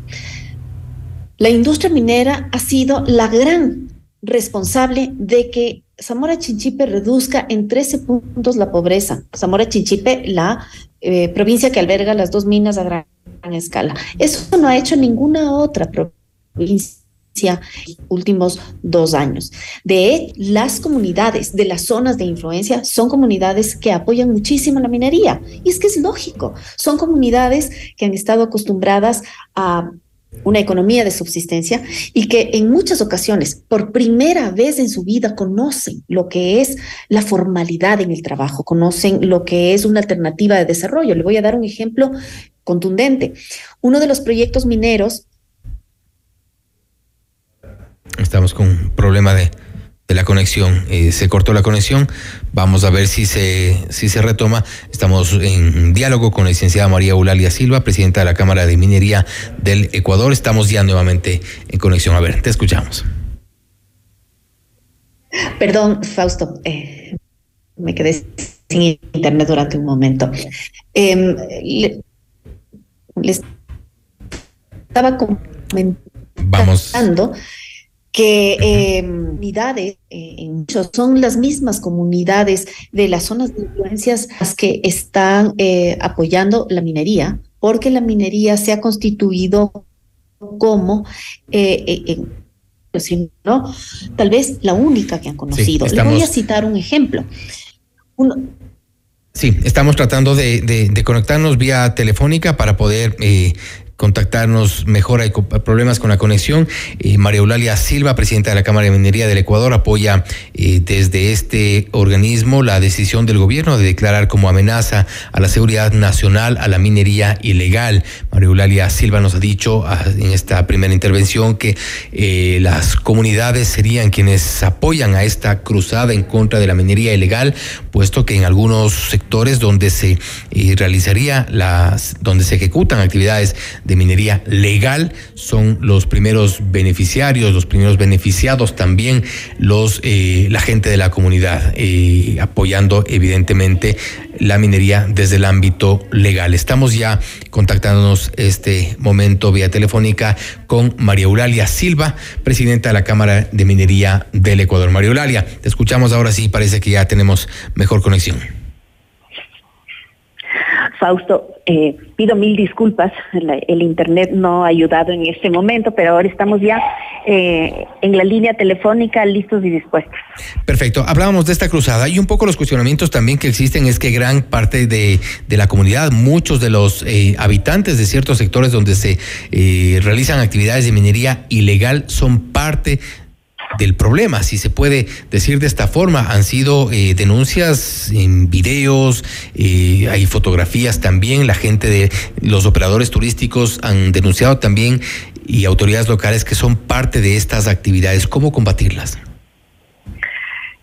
La industria minera ha sido la gran responsable de que Zamora Chinchipe reduzca en 13 puntos la pobreza. Zamora Chinchipe, la eh, provincia que alberga las dos minas a gran, escala. Eso no ha hecho ninguna otra provincia últimos dos años. De las comunidades de las zonas de influencia son comunidades que apoyan muchísimo la minería. Y es que es lógico, son comunidades que han estado acostumbradas a una economía de subsistencia y que en muchas ocasiones, por primera vez en su vida, conocen lo que es la formalidad en el trabajo, conocen lo que es una alternativa de desarrollo. Le voy a dar un ejemplo contundente. Uno de los proyectos mineros... Estamos con un problema de, la conexión. Eh, se cortó la conexión. Vamos a ver si se, si se retoma. Estamos en diálogo con la licenciada María Eulalia Silva, presidenta de la Cámara de Minería del Ecuador. Estamos ya nuevamente en conexión. A ver, te escuchamos. Perdón, Fausto. Eh, me quedé sin internet durante un momento. Em, les estaba comentando Vamos que eh, comunidades eh, son las mismas comunidades de las zonas de influencias las que están eh, apoyando la minería, porque la minería se ha constituido como pues, ¿no? tal vez la única que han conocido. Le voy a citar un ejemplo. Sí, estamos tratando de, de, conectarnos vía telefónica para poder eh, contactarnos mejor, hay problemas con la conexión. Eh, María Eulalia Silva, presidenta de la Cámara de Minería del Ecuador, apoya eh, desde este organismo la decisión del gobierno de declarar como amenaza a la seguridad nacional a la minería ilegal. María Eulalia Silva nos ha dicho ah, en esta primera intervención que eh, las comunidades serían quienes apoyan a esta cruzada en contra de la minería ilegal, puesto que en algunos sectores donde se realizaría las, donde se ejecutan actividades de de minería legal son los primeros beneficiarios, los primeros beneficiados también los eh, la gente de la comunidad, eh, apoyando evidentemente la minería desde el ámbito legal. Estamos ya contactándonos este momento vía telefónica con María Eulalia Silva, presidenta de la Cámara de Minería del Ecuador. María Eulalia, te escuchamos ahora sí, parece que ya tenemos mejor conexión. Fausto, eh, pido mil disculpas, el Internet no ha ayudado en este momento, pero ahora estamos ya eh, en la línea telefónica listos y dispuestos. Perfecto, hablábamos de esta cruzada y un poco los cuestionamientos también que existen es que gran parte de, la comunidad, muchos de los eh, habitantes de ciertos sectores donde se realizan actividades de minería ilegal son parte del problema, si se puede decir de esta forma. Han sido eh, denuncias en videos, eh, hay fotografías también. La gente de los operadores turísticos han denunciado también y autoridades locales que son parte de estas actividades. ¿Cómo combatirlas?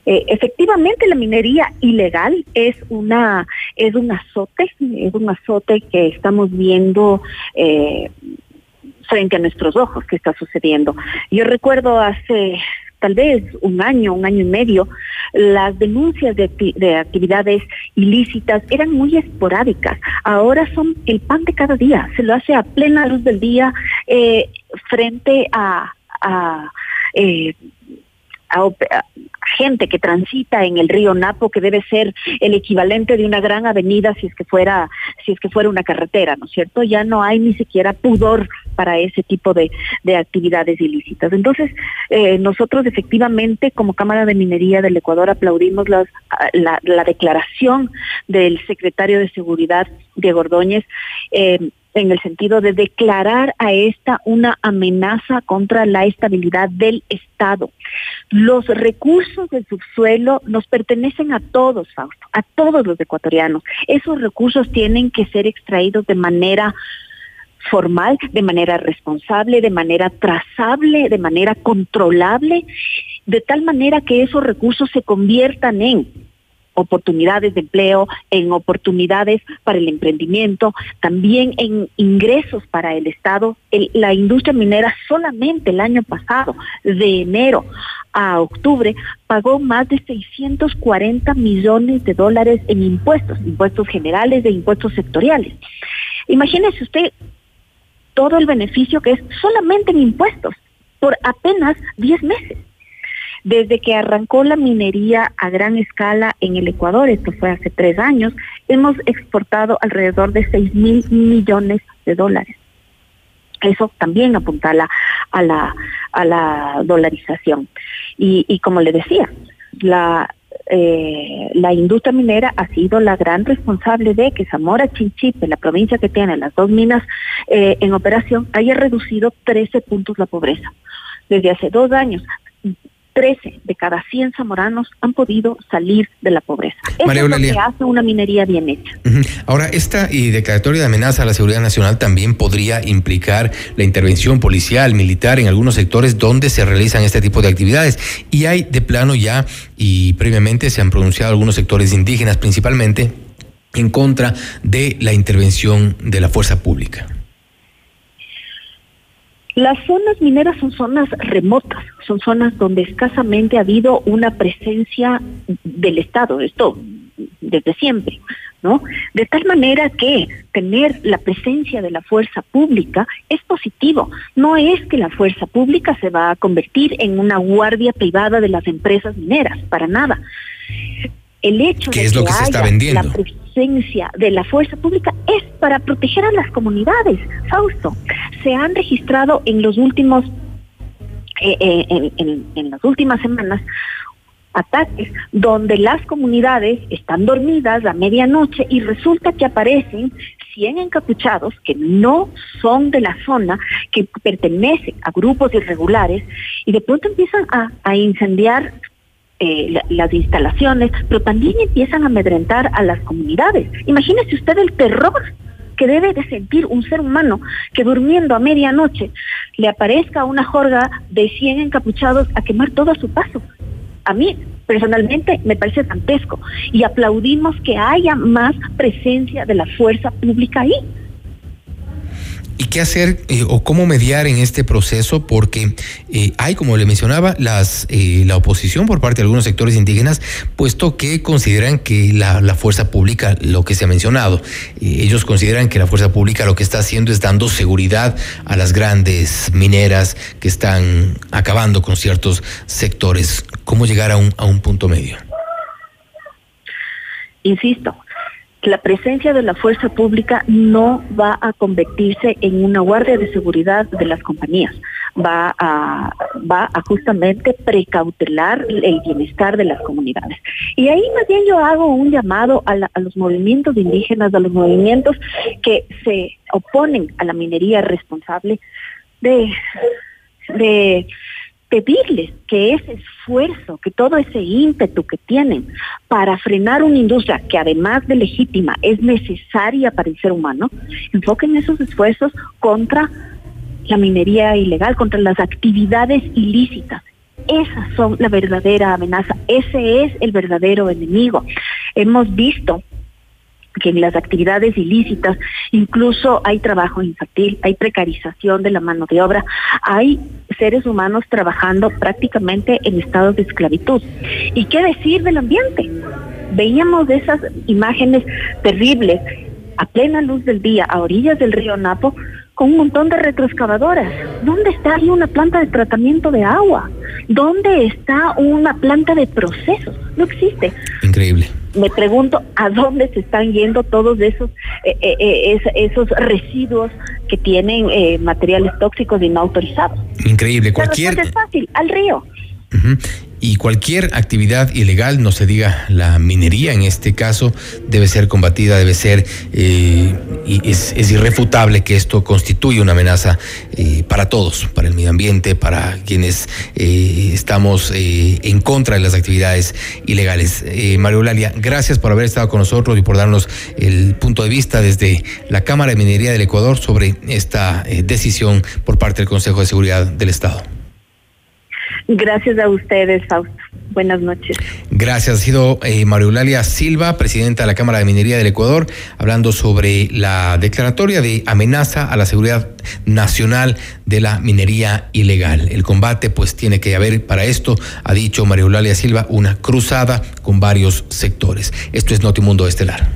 Eh, efectivamente, la minería ilegal es una es un azote, es un azote que estamos viendo frente a nuestros ojos que está sucediendo. Yo recuerdo hace tal vez un año, un año y medio, las denuncias de, actividades ilícitas eran muy esporádicas. Ahora son el pan de cada día. Se lo hace a plena luz del día eh, frente a, eh, a, gente que transita en el río Napo, que debe ser el equivalente de una gran avenida si es que fuera, si es que fuera una carretera, ¿no es cierto? Ya no hay ni siquiera pudor para ese tipo de, actividades ilícitas. Entonces, eh, nosotros efectivamente, como Cámara de Minería del Ecuador, aplaudimos la, la, declaración del secretario de Seguridad, Diego Ordóñez, eh, en el sentido de declarar a esta una amenaza contra la estabilidad del Estado. Los recursos del subsuelo nos pertenecen a todos, Fausto, a todos los ecuatorianos. Esos recursos tienen que ser extraídos de manera formal, de manera responsable, de manera trazable, de manera controlable, de tal manera que esos recursos se conviertan en oportunidades de empleo, en oportunidades para el emprendimiento, también en ingresos para el Estado. la industria minera solamente el año pasado, de enero a octubre, pagó más de 640 millones de dólares en impuestos, impuestos generales e impuestos sectoriales. Imagínese usted todo el beneficio que es solamente en impuestos por apenas 10 meses. Desde que arrancó la minería a gran escala en el Ecuador, esto fue hace tres años, hemos exportado alrededor de 6 mil millones de dólares. Eso también apunta a la, a la, a la dolarización. Y, y como le decía, la, eh, la industria minera ha sido la gran responsable de que Zamora Chinchipe, la provincia que tiene las dos minas eh, en operación, haya reducido 13 puntos la pobreza. Desde hace dos años, 13 de cada 100 zamoranos han podido salir de la pobreza. Eso es lo que hace una minería bien hecha. Ahora, esta y declaratoria de amenaza a la seguridad nacional también podría implicar la intervención policial, militar en algunos sectores donde se realizan este tipo de actividades. Y hay de plano ya, y previamente se han pronunciado algunos sectores indígenas principalmente, en contra de la intervención de la fuerza pública. Las zonas mineras son zonas remotas, son zonas donde escasamente ha habido una presencia del Estado, esto desde siempre, ¿no? De tal manera que tener la presencia de la fuerza pública es positivo. No es que la fuerza pública se va a convertir en una guardia privada de las empresas mineras, para nada. El hecho de es lo que, se está vendiendo? la presencia de la fuerza pública es para proteger a las comunidades. Fausto, se han registrado en los últimos, eh, eh, en, las últimas semanas ataques donde las comunidades están dormidas a medianoche y resulta que aparecen 100 encapuchados que no son de la zona, que pertenecen a grupos irregulares y de pronto empiezan a incendiar eh, las instalaciones, pero también empiezan a amedrentar a las comunidades. Imagínese usted el terror que debe de sentir un ser humano que durmiendo a medianoche le aparezca una jorga de 100 encapuchados a quemar todo a su paso. A mí personalmente me parece dantesco y aplaudimos que haya más presencia de la fuerza pública ahí. ¿Y qué hacer eh, o cómo mediar en este proceso? Porque eh, hay, como le mencionaba, las, eh, la oposición por parte de algunos sectores indígenas, puesto que consideran que la, la fuerza pública, lo que se ha mencionado, ellos consideran que la fuerza pública lo que está haciendo es dando seguridad a las grandes mineras que están acabando con ciertos sectores. ¿Cómo llegar a un, a un punto medio? Insisto, la presencia de la fuerza pública no va a convertirse en una guardia de seguridad de las compañías, va a, justamente precautelar el bienestar de las comunidades. Y ahí más bien yo hago un llamado a, los movimientos indígenas, a los movimientos que se oponen a la minería responsable de pedirles que ese esfuerzo, que todo ese ímpetu que tienen para frenar una industria que además de legítima es necesaria para el ser humano, enfoquen esos esfuerzos contra la minería ilegal, contra las actividades ilícitas. Esas son la verdadera amenaza, ese es el verdadero enemigo. Hemos visto que en las actividades ilícitas incluso hay trabajo infantil, hay precarización de la mano de obra, hay seres humanos trabajando prácticamente en estado de esclavitud. ¿Y qué decir del ambiente? Veíamos esas imágenes terribles a plena luz del día, a orillas del río Napo, con un montón de retroexcavadoras. ¿Dónde está ahí una planta de tratamiento de agua? ¿Dónde está una planta de procesos? No existe. Increíble me pregunto a dónde se están yendo todos esos eh, eh, eh, esos residuos que tienen materiales tóxicos y no autorizados. Increíble, cualquier. es fácil, al río y cualquier actividad ilegal, no se diga la minería en este caso, debe ser combatida, debe ser, eh, y es, irrefutable que esto constituye una amenaza eh, para todos, para el medio ambiente, para quienes eh, estamos en contra de las actividades ilegales. Mario Lalia, gracias por haber estado con nosotros y por darnos el punto de vista desde la Cámara de Minería del Ecuador sobre esta decisión por parte del Consejo de Seguridad del Estado. Gracias a ustedes, Fausto. Buenas noches. Gracias. Ha sido eh, María Eulalia Silva, presidenta de la Cámara de Minería del Ecuador, hablando sobre la declaratoria de amenaza a la seguridad nacional de la minería ilegal. El combate, pues, tiene que haber para esto, ha dicho María Eulalia Silva, una cruzada con varios sectores. Esto es Notimundo Estelar.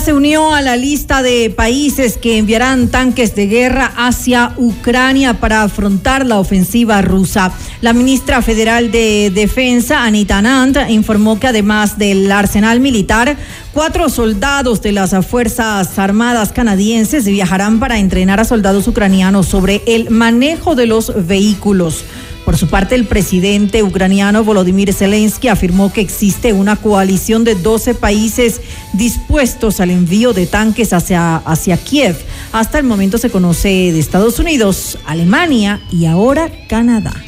Se unió a la lista de países que enviarán tanques de guerra hacia Ucrania para afrontar la ofensiva rusa. La ministra federal de Defensa, Anita Anand, informó que además del arsenal militar, cuatro soldados de las Fuerzas Armadas canadienses viajarán para entrenar a soldados ucranianos sobre el manejo de los vehículos. Por su parte, el presidente ucraniano Volodymyr Zelensky afirmó que existe una coalición de 12 países dispuestos al envío de tanques hacia, hacia Kiev. Hasta el momento se conoce de Estados Unidos, Alemania y ahora Canadá.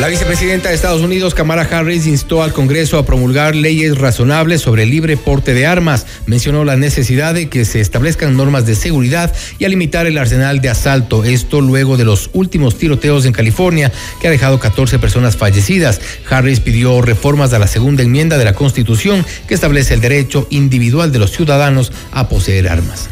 La vicepresidenta de Estados Unidos, Kamala Harris, instó al Congreso a promulgar leyes razonables sobre el libre porte de armas. Mencionó la necesidad de que se establezcan normas de seguridad y a limitar el arsenal de asalto. Esto luego de los últimos tiroteos en California, que ha dejado 14 personas fallecidas. Harris pidió reformas a la segunda enmienda de la Constitución, que establece el derecho individual de los ciudadanos a poseer armas.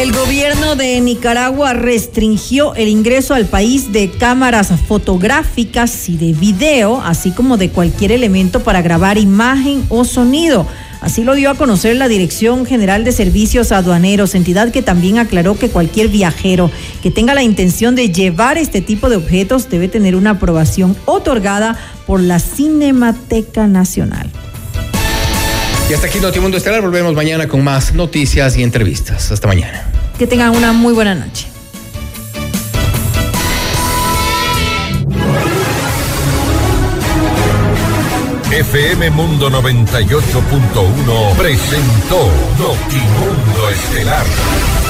El gobierno de Nicaragua restringió el ingreso al país de cámaras fotográficas y de video, así como de cualquier elemento para grabar imagen o sonido. Así lo dio a conocer la Dirección General de Servicios Aduaneros, entidad que también aclaró que cualquier viajero que tenga la intención de llevar este tipo de objetos debe tener una aprobación otorgada por la Cinemateca Nacional. Y hasta aquí Notimundo Estelar. Volvemos mañana con más noticias y entrevistas. Hasta mañana. Que tengan una muy buena noche. FM Mundo 98.1 presentó Notimundo Estelar.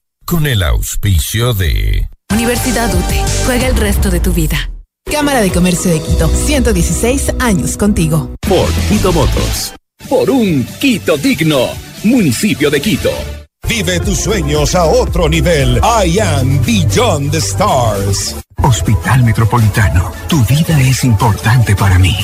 Con el auspicio de... Universidad UTE. Juega el resto de tu vida. Cámara de Comercio de Quito. 116 años contigo. Por Quito Motos. Por un Quito digno. Municipio de Quito. Vive tus sueños a otro nivel. I am Beyond the Stars. Hospital Metropolitano. Tu vida es importante para mí.